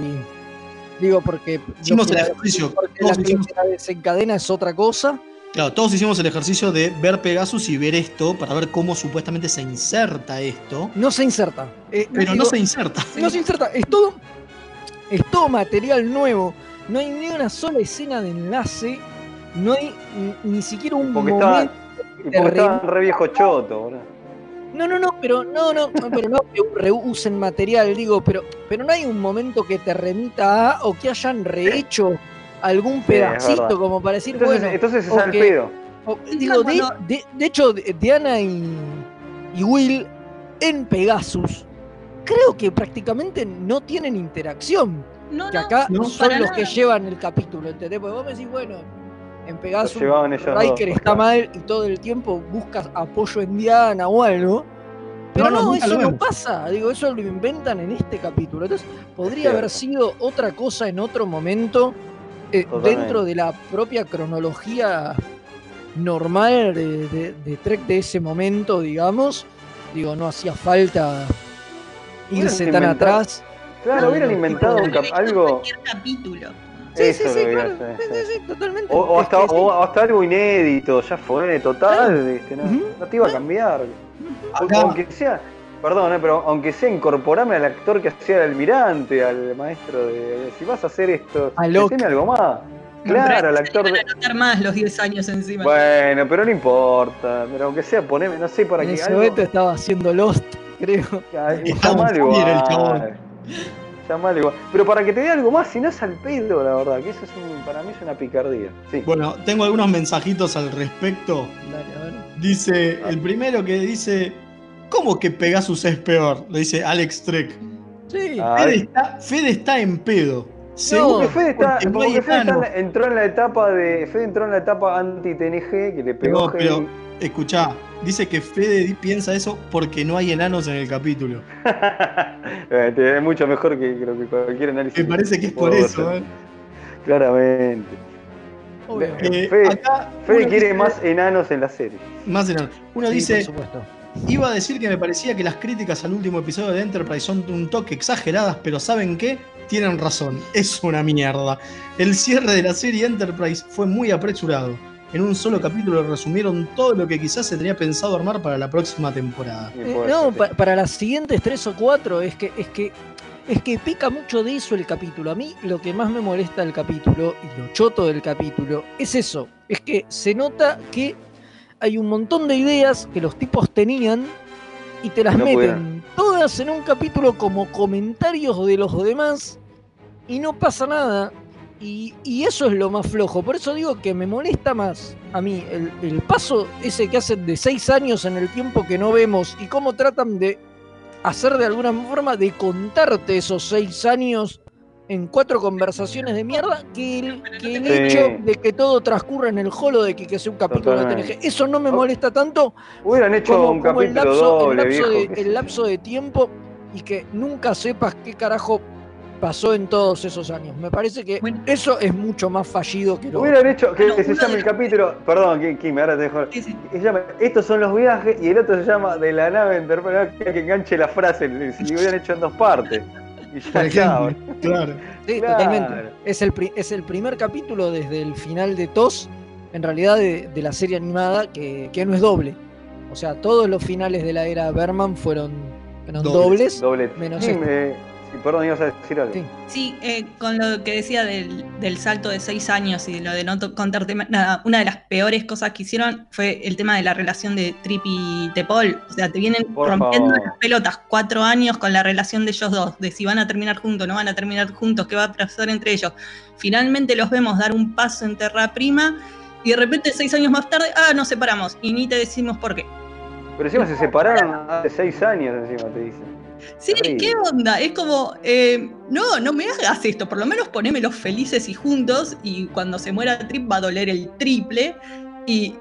digo, porque, Hicimos el la- ejercicio. porque Todos la que hicimos- la desencadena es otra cosa. Claro, todos hicimos el ejercicio de ver Pegasus y ver esto para ver cómo supuestamente se inserta esto. No se inserta. Eh, Pero digo, no se inserta. No se inserta, es todo, es todo material nuevo. No hay ni una sola escena de enlace. No hay ni, ni siquiera un Porque momento. estaban, y porque estaban re viejo choto, boludo. No, no, no, pero no, no, pero no que reusen material, digo, pero, pero no hay un momento que te remita a o que hayan rehecho algún pedacito como para decir, Entonces, bueno. entonces es al pedo. o- digo, de, de- de hecho, Diana y, y Will en Pegasus, creo que prácticamente no tienen interacción. No, que no, acá no, son los nada. que llevan el capítulo, ¿entendés? Porque vos me decís, bueno, en Pegasus llevaban ellos Riker dos, está mal y todo el tiempo buscas apoyo en Diana o algo. Pero No, no, no, nunca eso no vemos. pasa. Digo, eso lo inventan en este capítulo. Entonces, podría haber sido otra cosa en otro momento eh, dentro de la propia cronología normal de, de- de Trek de ese momento, digamos. Digo, no hacía falta irse tan inventado- atrás. Claro, hubieran inventado un cap- algo. Cualquier capítulo. Sí, sí, Eso sí, claro. Sí, sí, sí, totalmente. O, o hasta, o hasta algo inédito, ya fue, total, ¿viste? No, no te iba a cambiar. Acá- aunque sea, perdón, eh, pero aunque sea incorporame al actor que hacía el almirante, al maestro de. Si vas a hacer esto, A meteme algo más. Claro, al actor de. Anotar más los 10 años encima. Bueno, pero no importa. Pero aunque sea, poneme, no sé, para En que. ese algo- momento estaba haciendo Lost, creo. Está mal en el igual. chabón. Está mal igual. Pero para que te dé algo más, si no es al pedo, la verdad, que eso es un, para mí es una picardía. Sí. Bueno, tengo algunos mensajitos al respecto. Dale, a ver. Dice, el primero que dice, ¿cómo que Pegasus es peor? Le dice Alex Trek. Sí. Ah, Fede está, Fede está en pedo. Porque Seguro, Fede, está, porque no porque Fede está entró en la etapa de. Fede entró en la etapa anti-TNG que le pegó No, pero escuchá, dice que Fede piensa eso porque no hay enanos en el capítulo. Eh, es mucho mejor que creo que cualquier análisis. Me parece que es por eso. ¿eh? Claramente. Obvio. Eh, Fede, acá Fede uno quiere dice- más enanos en la serie. Más enanos. Uno Sí, dice, por supuesto. Iba a decir que me parecía que las críticas al último episodio de Enterprise son un toque exageradas, pero ¿saben qué? Tienen razón, es una mierda. El cierre de la serie Enterprise fue muy apresurado. En un solo capítulo resumieron todo lo que quizás se tenía pensado armar para la próxima temporada. Eh, no, pa- para las siguientes tres o cuatro es que es que es que pica mucho de eso el capítulo. A mí lo que más me molesta del capítulo y lo choto del capítulo es eso, es que se nota que hay un montón de ideas que los tipos tenían y te las No meten pudieron. todas en un capítulo como comentarios de los demás y no pasa nada. Y, y eso es lo más flojo. Por eso digo que me molesta más a mí el, el paso ese que hacen de seis años en el tiempo que no vemos y cómo tratan de hacer de alguna forma de contarte esos seis años en cuatro conversaciones de mierda que el, que el Sí. hecho de que todo transcurra en el holodeck y que sea un capítulo de. TNG. Eso no me molesta tanto Hubieran hecho como, un como el, lapso, el lapso viejo. de, el lapso de tiempo y que nunca sepas qué carajo pasó en todos esos años. Me parece que Bueno. eso es mucho más fallido que lo Hubieran hecho que, Bueno, que se llame de el capítulo. Perdón, Kim, ahora te dejo. Sí, sí. que se llama Estos son los viajes y el otro se llama De la nave Enterprise. Que enganche la frase. Si lo hubieran hecho en dos partes. Y ya Por está, claro. Sí, Claro. totalmente. Es el, pri- es el primer capítulo desde el final de TOS, en realidad de, de la serie animada, que, que no es doble. O sea, todos los finales de la era Berman fueron, fueron Dobles. dobles. Doble. Menos Kim, este. eh, sí, perdón, ibas a decir algo. Sí. Sí, eh, con lo que decía del, del salto de seis años y de lo de no contarte nada, una de las peores cosas que hicieron fue el tema de la relación de Trip y Tepol. O sea, te vienen Por rompiendo favor. las pelotas cuatro años con la relación de ellos dos, de si van a terminar juntos, no van a terminar juntos, qué va a pasar entre ellos. Finalmente los vemos dar un paso en Terra Prima y de repente seis años más tarde, ah, nos separamos y ni te decimos por qué. Pero encima se separaron hace seis años, encima te dicen. Sí, Terrible. ¿qué onda? Es como, eh, no, no me hagas esto, por lo menos ponémelos felices y juntos y cuando se muera Trip va a doler el triple y,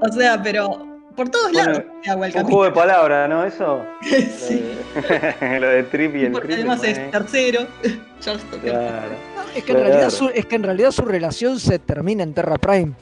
o sea, pero por todos Bueno, lados se agua el Un capítulo. juego de palabras, ¿no? Eso. Sí, Lo de, lo de Trip y el porque triple, además es tercero. Claro. Es que, en Claro. realidad su, es que en realidad su relación se termina en Terra Prime.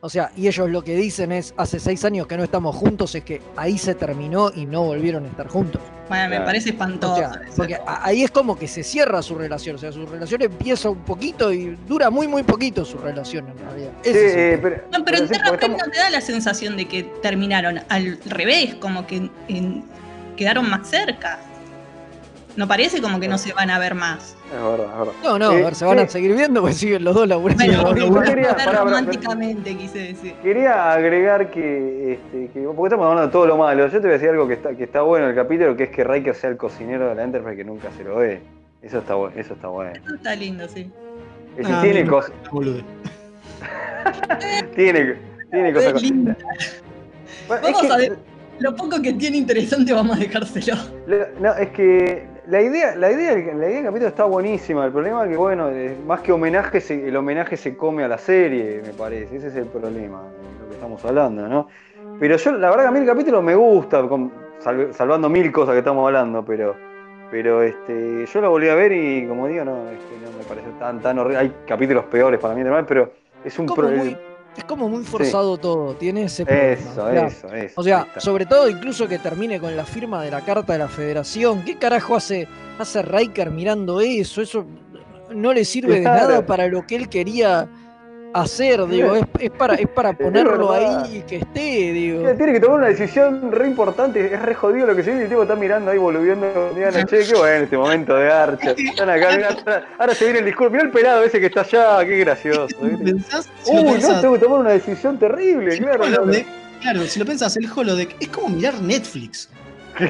O sea, y ellos lo que dicen es, hace seis años que no estamos juntos, es que ahí se terminó y no volvieron a estar juntos. Bueno, me parece O espantoso. sea, eso. porque ahí es como que se cierra su relación. O sea, su relación empieza un poquito y dura muy, muy poquito su relación en realidad. Sí, eh, pero, No, pero pero en sí, Terra estamos- no te da la sensación de que terminaron al revés, como que en- quedaron más cerca. No parece como que no se van a ver más. Es verdad, es verdad. No, no, Eh, a ver, se van a sí. seguir viendo porque siguen los dos laburando. Bueno, quería- románticamente quise decir. Quería agregar que, este, que, porque estamos hablando de todo lo malo, yo te voy a decir algo que está, que está bueno en el capítulo, que es que Riker sea el cocinero de la Enterprise que nunca se lo ve. Eso está, eso está bueno. Eso está lindo, sí. Es decir, Ah, tiene, cosas tiene, tiene cosas. Es. Bueno, es Vamos que- a ver. Lo poco que tiene interesante vamos a dejárselo. No, es que la idea, la idea, la idea del capítulo está buenísima. El problema es que, bueno, más que homenaje, el homenaje se come a la serie, me parece. Ese es el problema, de lo que estamos hablando, ¿no? Pero yo, la verdad que a mí el capítulo me gusta, salvando mil cosas que estamos hablando, pero, pero este, yo lo volví a ver y, como digo, no, este, no me parece tan, tan horrible. Hay capítulos peores para mí, pero es un Como pro- muy- es como muy forzado todo, tiene ese problema. Eso, o sea, eso, eso. O sea, sobre todo incluso que termine con la firma de la carta de la federación. ¿Qué carajo hace, hace Riker mirando eso? Eso no le sirve de nada para lo que él quería hacer, digo, es, es para, es para ponerlo ahí y que esté, digo. Mira, Tiene que tomar una decisión re importante, es re jodido lo que se viene y el tipo está mirando ahí boludeando, mirando, che, qué bueno este momento de Archer. Están acá, mirá, ahora- se viene el discurso, mirá el pelado ese que está allá, qué gracioso. ¿Pensás? Si Uy, no, tengo que tomar una decisión terrible, claro. holodeck- claro, si lo pensás, el holodeck es como mirar Netflix.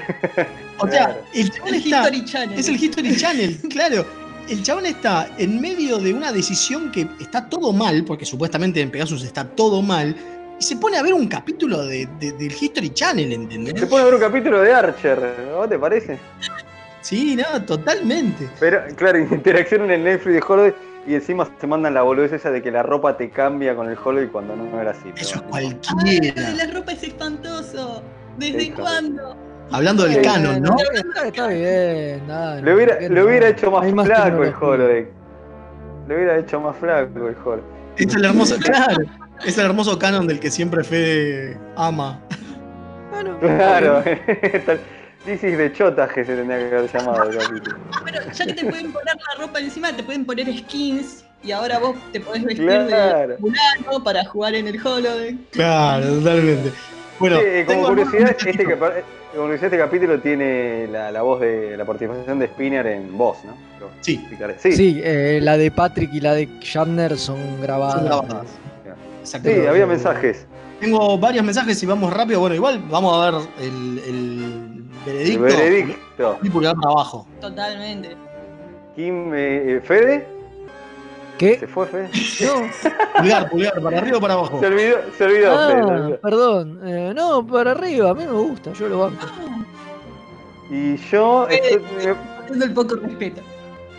O sea, Claro. el El está. History Channel. Es el History Channel, claro. El chabón está en medio de una decisión que está todo mal, porque supuestamente en Pegasus está todo mal, y se pone a ver un capítulo de, de- del History Channel, ¿entendés? Se pone a ver un capítulo de Archer, ¿no te parece? Sí, no, totalmente. Pero, claro, interacción en el Netflix de Holodeck y encima se mandan la boludez esa de que la ropa te cambia con el Holodeck cuando no, no era así. Eso es. Ay, cualquiera. la ropa es espantoso. ¿Desde cuándo? Hablando del Sí, canon, ¿no? Está, está bien, nada, Le hubiera, ¿qué le no? hubiera hecho más, flaco el. Holodeck. Le hubiera hecho más flaco el Holodeck. Es el hermoso, claro. Es el hermoso canon del que siempre Fede ama. Bueno, Claro, This is de chotaje se tendría que haber llamado el capítulo. Pero ya que te pueden poner la ropa encima, te pueden poner skins y ahora vos te podés vestir Claro. de fulano para jugar en el holodeck. Claro, totalmente. Bueno, Sí, como curiosidad, este, mensajitos. Este capítulo tiene la, la voz de la participación de Spinner en voz, ¿no? Sí. Sí, sí, Sí, eh, la de Patrick y la de Shatner son grabadas. Son grabadas. Exacto. había mensajes. Tengo varios mensajes y vamos rápido. Bueno, igual vamos a ver el, el veredicto. El veredicto. Y pulgar para abajo. Totalmente. Kim, eh, ¿Fede? ¿Qué? ¿Se fue Fede? No. Pulgar, pulgar, para arriba o para abajo. Se olvidó, se olvidó Fede. se Ah, perdón. Eh, no, para arriba, a mí me gusta, yo lo banco. Y yo, estoy- Haciendo el poco respeto.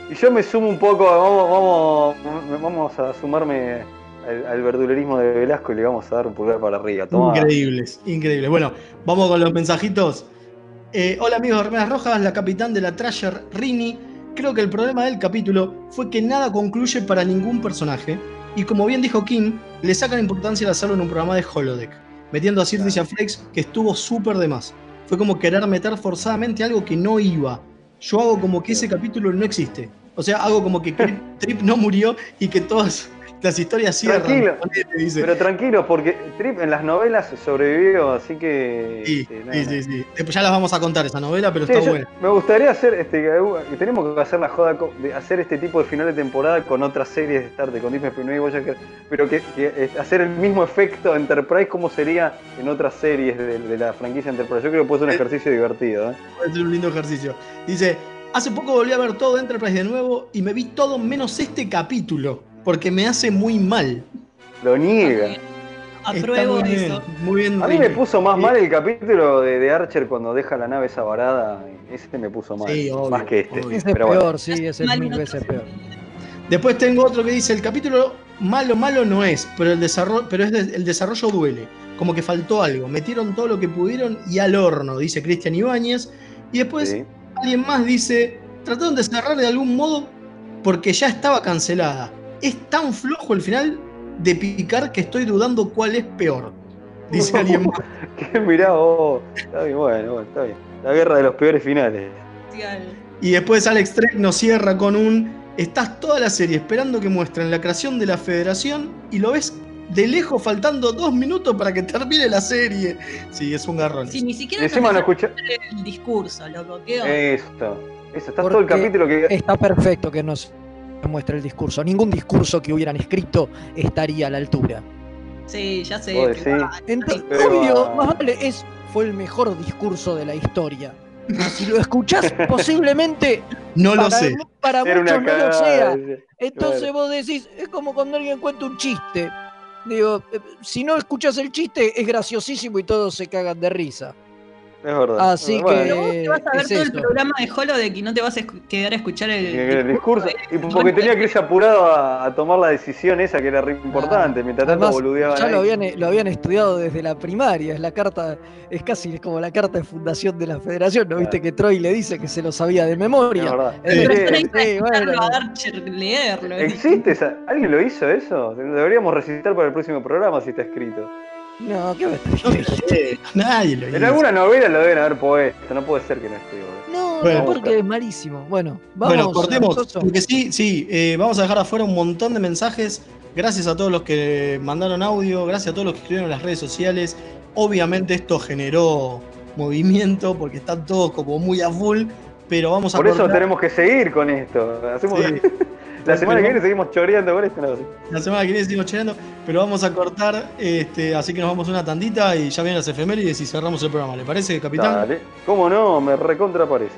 y yo me sumo un poco, vamos, vamos, vamos a sumarme al, al verdulerismo de Velasco y le vamos a dar un pulgar para arriba. Toma. Increíbles, increíbles. Bueno, vamos con los mensajitos. Eh, hola amigos de Remeras Rojas, la capitán de la Trasher, Rini. Creo que el problema del capítulo fue que nada concluye para ningún personaje. Y como bien dijo Kim, le sacan importancia al hacerlo en un programa de Holodeck, metiendo a Sirtis y a Flex que estuvo súper de más. Fue como querer meter forzadamente algo que no iba. Yo hago como que ese capítulo no existe. O sea, hago como que Trip, Trip no murió y que todas las historias cierran. Tranquilo. Dice. Pero tranquilo, porque Trip en las novelas sobrevivió, así que. Sí, este, sí, sí, sí. Después ya las vamos a contar esa novela, pero está buena. Me gustaría hacer, este, que tenemos que hacer la joda de hacer este tipo de final de temporada con otras series de Star Trek, con Disney Plus y Voyager, pero que, que, eh, hacer el mismo efecto Enterprise como sería en otras series de, de la franquicia Enterprise. Yo creo que puede ser un ejercicio divertido. ¿eh? Puede ser un lindo ejercicio. Dice, hace poco volví a ver todo Enterprise de nuevo y me vi todo menos este capítulo, porque me hace muy mal. Lo niega. Apruebo muy bien, eso. Muy bien. A mí me puso más Eh, mal el capítulo de, de Archer cuando deja la nave esa varada. Ese me puso mal. Sí, obvio, más que este. obvio. Ese es Pero bueno. peor, sí, ese es mil veces peor. Después tengo otro que dice, el capítulo malo, malo no es, pero el desarrollo, pero es de- el desarrollo duele. Como que faltó algo. Metieron todo lo que pudieron y al horno, dice Cristian Ibáñez. Y después Sí. alguien más dice, trataron de cerrar de algún modo porque ya estaba cancelada. Es tan flojo el final de picar que estoy dudando cuál es peor. Dice alguien más. Que mirá vos. Está bien, bueno, bueno, está bien. La guerra de los peores finales. Y después Alex Trek nos cierra con un. Estás toda la serie esperando que muestren la creación de la federación y lo ves de lejos faltando dos minutos para que termine la serie. Sí, es un garrón. Si ni siquiera encima no escucha. el discurso, loco. ¿Qué onda? Esto. Eso. Está todo el capítulo que. Está perfecto que nos muestre el discurso. Ningún discurso que hubieran escrito estaría a la altura. Sí, ya sé. Decís. va. Entonces, Pero, obvio, más vale, es, fue el mejor discurso de la historia. Si lo escuchás, posiblemente No lo para, sé. para Era muchos no lo sea. Entonces Claro. vos decís, es como cuando alguien cuenta un chiste. Digo, eh, si no escuchás el chiste, es graciosísimo y todos se cagan de risa. Es verdad. Así Bueno, Pero vos te vas a ver es todo el programa de Holodeck y no te vas a quedar a escuchar el, discurso. Y porque tenía que irse apurado a, a tomar la decisión esa que era re importante. Mientras tanto boludeaban. ya lo habían, lo habían estudiado desde la primaria, es la carta, es casi como la carta de fundación de la federación, ¿no viste que Troy le dice que se lo sabía de Es memoria? Es Sí, de- sí. que sí, bueno. escucharlo a Archer leerlo. ¿Existe esa? ¿Alguien lo hizo eso? Deberíamos recitar para el próximo programa si está escrito. No, ¿qué va a estar No sé, Nadie lo En hizo. alguna novela lo deben haber puesto. No puede ser que no esté. boludo. No, Bueno. no, porque es malísimo. Bueno, vamos. bueno, cortemos. Porque sí, sí, eh, vamos a dejar afuera un montón de mensajes. Gracias a todos los que mandaron audio, gracias a todos los que escribieron en las redes sociales. Obviamente esto generó movimiento porque están todos como muy a full, pero vamos a Por eso cortar. tenemos que seguir con esto. Hacemos... Sí. La semana que viene seguimos choreando con esto. No, sí. La semana que viene seguimos cheando, pero vamos a cortar, este, así que nos vamos una tandita y ya vienen las efemérides y cerramos el programa. ¿Le parece, capitán? Dale. ¿Cómo no? Me recontra parece.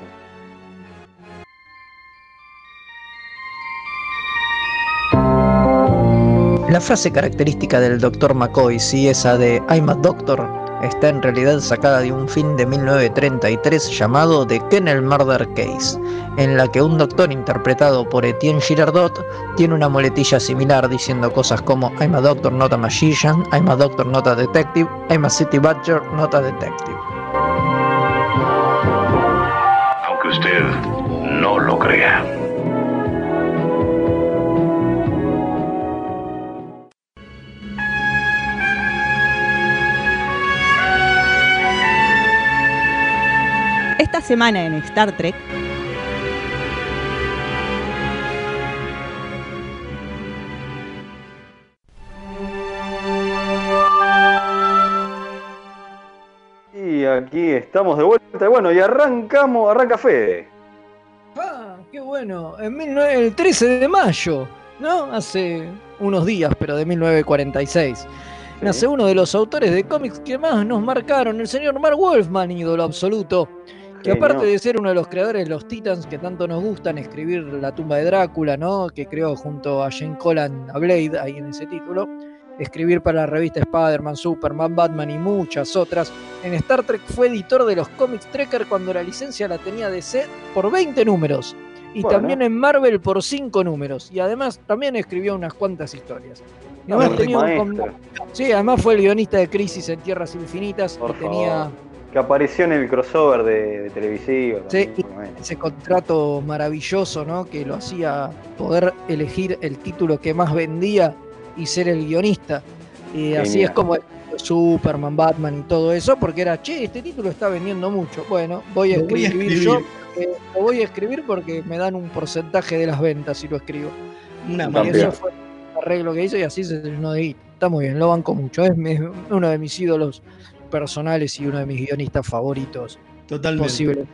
La frase característica del Dr. McCoy, sí, esa de I'm a Doctor, está en realidad sacada de un film de 1933 llamado The Kennel Murder Case, en la que un doctor interpretado por Etienne Girardot tiene una muletilla similar diciendo cosas como I'm a doctor, not a magician, I'm a doctor, not a detective, I'm a city badger, not a detective. Aunque usted no lo crea. Esta semana en Star Trek, Y aquí estamos de vuelta. Bueno, y arrancamos, arranca Fede. Ah, qué bueno. En 19 el 13 de mayo, ¿no? Hace unos días, pero de 1946. Nace uno de los autores de cómics que más nos marcaron, el señor Mark Wolfman, ídolo absoluto. Que aparte de ser uno de los creadores de los Titans que tanto nos gustan escribir La tumba de Drácula, ¿no? Que creó junto a Jane Collan a Blade, ahí en ese título. Escribir para la revista Spider-Man, Superman, Batman y muchas otras. En Star Trek fue editor de los cómics Trekker cuando la licencia la tenía DC por 20 números. Y Bueno. también en Marvel por 5 números. Y además también escribió unas cuantas historias. Además tenía un Sí, además fue el guionista de Crisis en Tierras Infinitas Por y tenía. Que apareció en el crossover de, de televisivo. Sí, también, ese contrato maravilloso, ¿no? Que lo hacía poder elegir el título que más vendía y ser el guionista. Y así es como Superman, Batman y todo eso, porque era, che, este título está vendiendo mucho. Bueno, voy a Lo voy a escribir, yo. porque lo voy a escribir porque me dan un porcentaje de las ventas si lo escribo. Una Y Campeón. maravilla. eso fue el arreglo que hizo y así se llenó de guita. Está muy bien, lo banco mucho. Es, uno de mis ídolos personales y uno de mis guionistas favoritos Totalmente. posibles.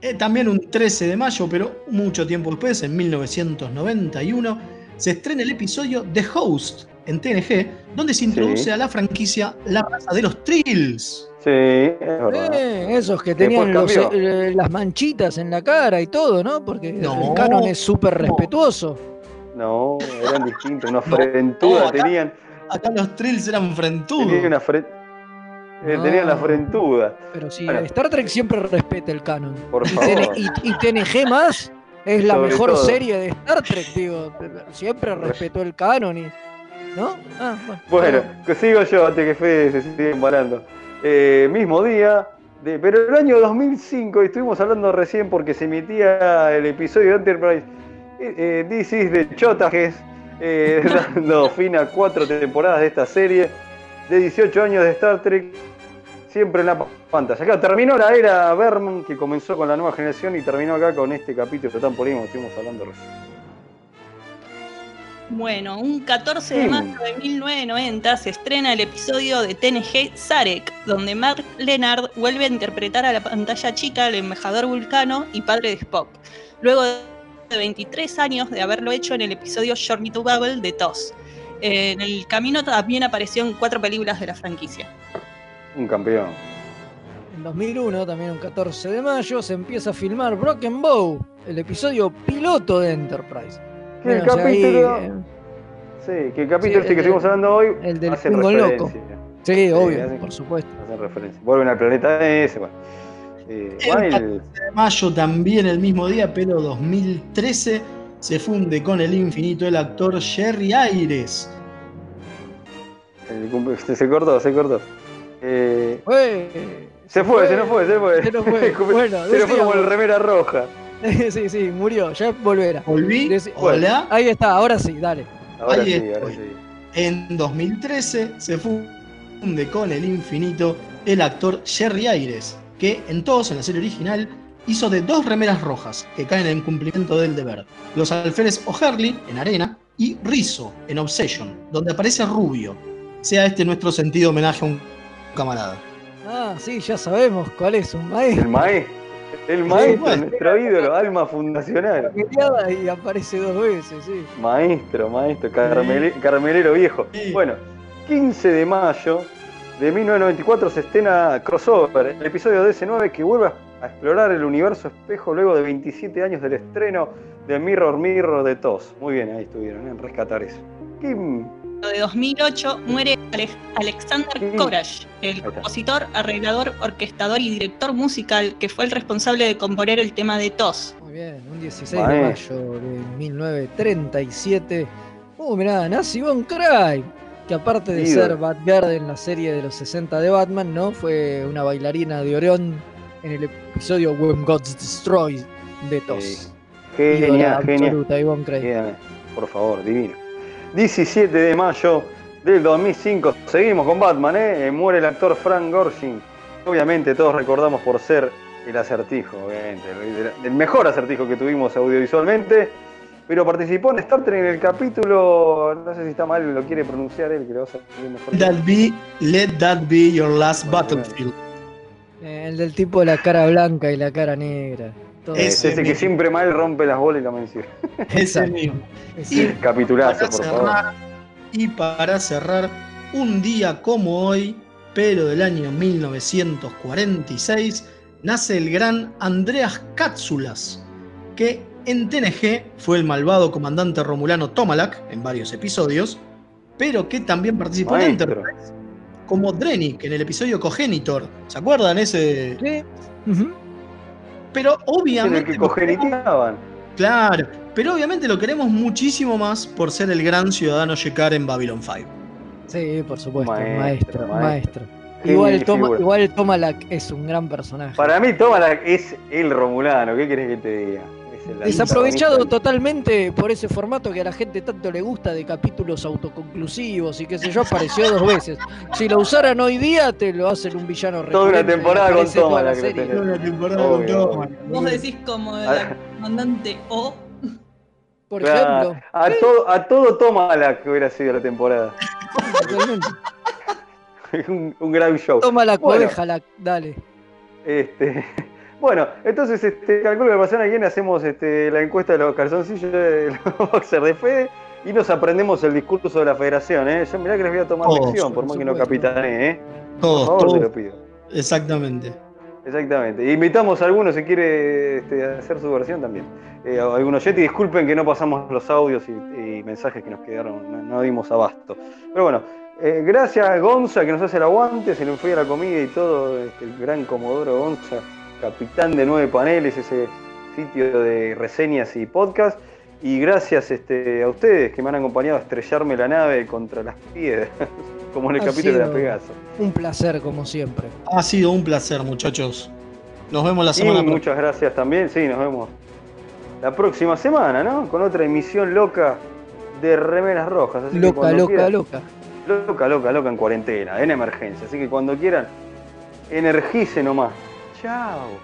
Eh, también un 13 de mayo, pero mucho tiempo después, en 1991, se estrena el episodio The Host en TNG, donde se introduce Sí. a la franquicia La raza de los Trills. Sí, es verdad. Eh, esos que tenían los- eh, las manchitas en la cara y todo, ¿no? Porque No. el canon es súper No. respetuoso. No, eran distintos. Una frentuda No, tenían. Acá los Trills eran frentudos. Tenía una fre- eh, tenía la No. frentuda. Pero sí, Bueno. Star Trek siempre respeta el canon. Por favor. Y- y TNG más es la Sobre mejor todo. serie de Star Trek, digo. Siempre respetó el canon y. ¿No? Ah, bueno. Sigo yo antes que Fede se siga embalando. Eh, mismo día, de, pero el año 2005, y estuvimos hablando recién porque se emitía el episodio de Enterprise, eh, eh, This is de Chotajes, eh, dando fin a cuatro temporadas de esta serie, de 18 años de Star Trek, siempre en la pa- pantalla. Acá terminó la era Berman, que comenzó con la nueva generación y terminó acá con este capítulo tan polémico que estuvimos hablando recién. Bueno, un 14 de Sí. mayo de 1990 se estrena el episodio de TNG Sarek, donde Mark Leonard vuelve a interpretar a la pantalla chica al embajador vulcano y padre de Spock, luego de 23 años de haberlo hecho en el episodio Journey to Babel de TOS. En el camino también apareció en cuatro películas de la franquicia. Un campeón. En 2001, también un 14 de mayo, se empieza a filmar Broken Bow, el episodio piloto de Enterprise. Que el Bueno, ahí, capítulo. eh, Sí, que el capítulo Sí, este que estuvimos hablando hoy el del hace loco. Sí, obvio, hacen- por supuesto. hacen referencia. Vuelven al planeta ese, bueno. Eh, El bueno, y 14 de mayo, también el mismo día, pero 2013, se funde con el infinito el actor Jerry Aires. se, se cortó, se cortó. Eh, se fue, se nos fue, se fue. Se nos fue. Bueno, se nos fue como el remera roja. sí, sí, murió, ya volverá. Volví. Deci- Hola. Ahí está, ahora sí, dale. Ahora Ahí sí, ahora sí. En 2013 se funde con el infinito el actor Jerry Aires, que en todos en la serie original hizo de dos remeras rojas que caen en cumplimiento del deber. Los alférez O'Hurley en Arena y Rizzo en Obsession, donde aparece Rubio. Sea este nuestro sentido homenaje a un camarada. Ah, sí, ya sabemos cuál es, un maestro. El maestro. El maestro, bueno. nuestro ídolo, alma fundacional. Y aparece dos veces, sí. Maestro, maestro, carmele- carmelero viejo. Sí. Bueno, 15 de mayo de 1994 se estrena Crossover, el episodio DC9 que vuelve a explorar el universo espejo luego de 27 años del estreno de Mirror Mirror de TOS. Muy bien, ahí estuvieron, en rescatar eso. Kim, de 2008 muere Ale- Alexander. Courage, el compositor, arreglador, orquestador y director musical que fue el responsable de componer el tema de TOS. Muy bien, un 16 de mayo de 1937. Uh, mirá, Nancy Von Cry, que aparte de ser Batgirl en la serie de los 60 de Batman, ¿no? Fue una bailarina de Orión en el episodio When Gods Destroy de TOS. Sí. Genial, genial. absoluta, Craig. Bien, Por favor, divino. 17 de mayo del 2005, seguimos con Batman, ¿eh? Muere el actor Frank Gorshin. Obviamente todos recordamos por ser el acertijo, obviamente, el, mejor acertijo que tuvimos audiovisualmente. Pero participó en Star Trek en el capítulo, no sé si está mal, lo quiere pronunciar él, que lo va a salir mejor. Let that be, let that be your last battlefield. Eh, el del tipo de la cara blanca y la cara negra. Todo Es ese ese que mismo. siempre mal rompe las bolas y la menciona. Ese mismo. Y Capitulazo, para por favor. cerrar, y para cerrar, un día como hoy, pero del año 1946, nace el gran Andreas Katsulas, que en TNG fue el malvado comandante romulano Tomalak en varios episodios, pero que también participó en Maestro. Enterprise como Drennick en el episodio Cogenitor. ¿Se acuerdan ese? Sí. Ujú. Pero En el obviamente que cogeniteaban. Claro, pero obviamente lo queremos muchísimo más por ser el gran ciudadano Shekar en Babylon 5. Sí, por supuesto, Maestro, maestro. Igual, Toma, igual Tomalak es un gran personaje. Para mí, Tomalak es el romulano, ¿qué querés que te diga? Desaprovechado totalmente por ese formato que a la gente tanto le gusta de capítulos autoconclusivos y qué sé yo, apareció dos veces. Si lo usaran hoy día, te lo hacen un villano Toda una temporada con toda la serie. tenés. Una temporada con Toma. Vos decís como el Ah. comandante O. Por Claro, ejemplo. a, todo, a todo Tomalak que hubiera sido la temporada. Totalmente. un, un gran show. Toma la Bueno. cobeja, la, dale. Este, bueno, entonces este, calculo que la semana que viene hacemos este, la encuesta de los calzoncillos de los boxers de Fede y nos aprendemos el discurso de la federación. ¿eh? Yo mirá que les voy a tomar Todos, lección, por por más que no capitané. ¿eh? Por Todos, favor, te todos. lo pido. Exactamente. Exactamente. Invitamos a alguno si quiere este, hacer su versión también. Eh, algunos Yeti, disculpen que no pasamos los audios y, y mensajes que nos quedaron, no, no dimos abasto. Pero bueno, eh, gracias Gonza que nos hace el aguante, se le fue a la comida y todo, este, el gran Comodoro Gonza, capitán de nueve paneles, ese sitio de reseñas y podcast. Y gracias este, a ustedes que me han acompañado a estrellarme la nave contra las piedras, como en el Ha capítulo de la Pegaso. Un placer, como siempre. Ha sido un placer, muchachos. Nos vemos la semana próxima. muchas gracias también, sí, nos vemos la próxima semana, ¿no? Con otra emisión loca de Remeras Rojas. Así que Loca, loca, quieran- loca. Loca, loca, loca en cuarentena, en emergencia. Así que cuando quieran, energice nomás. Tchau.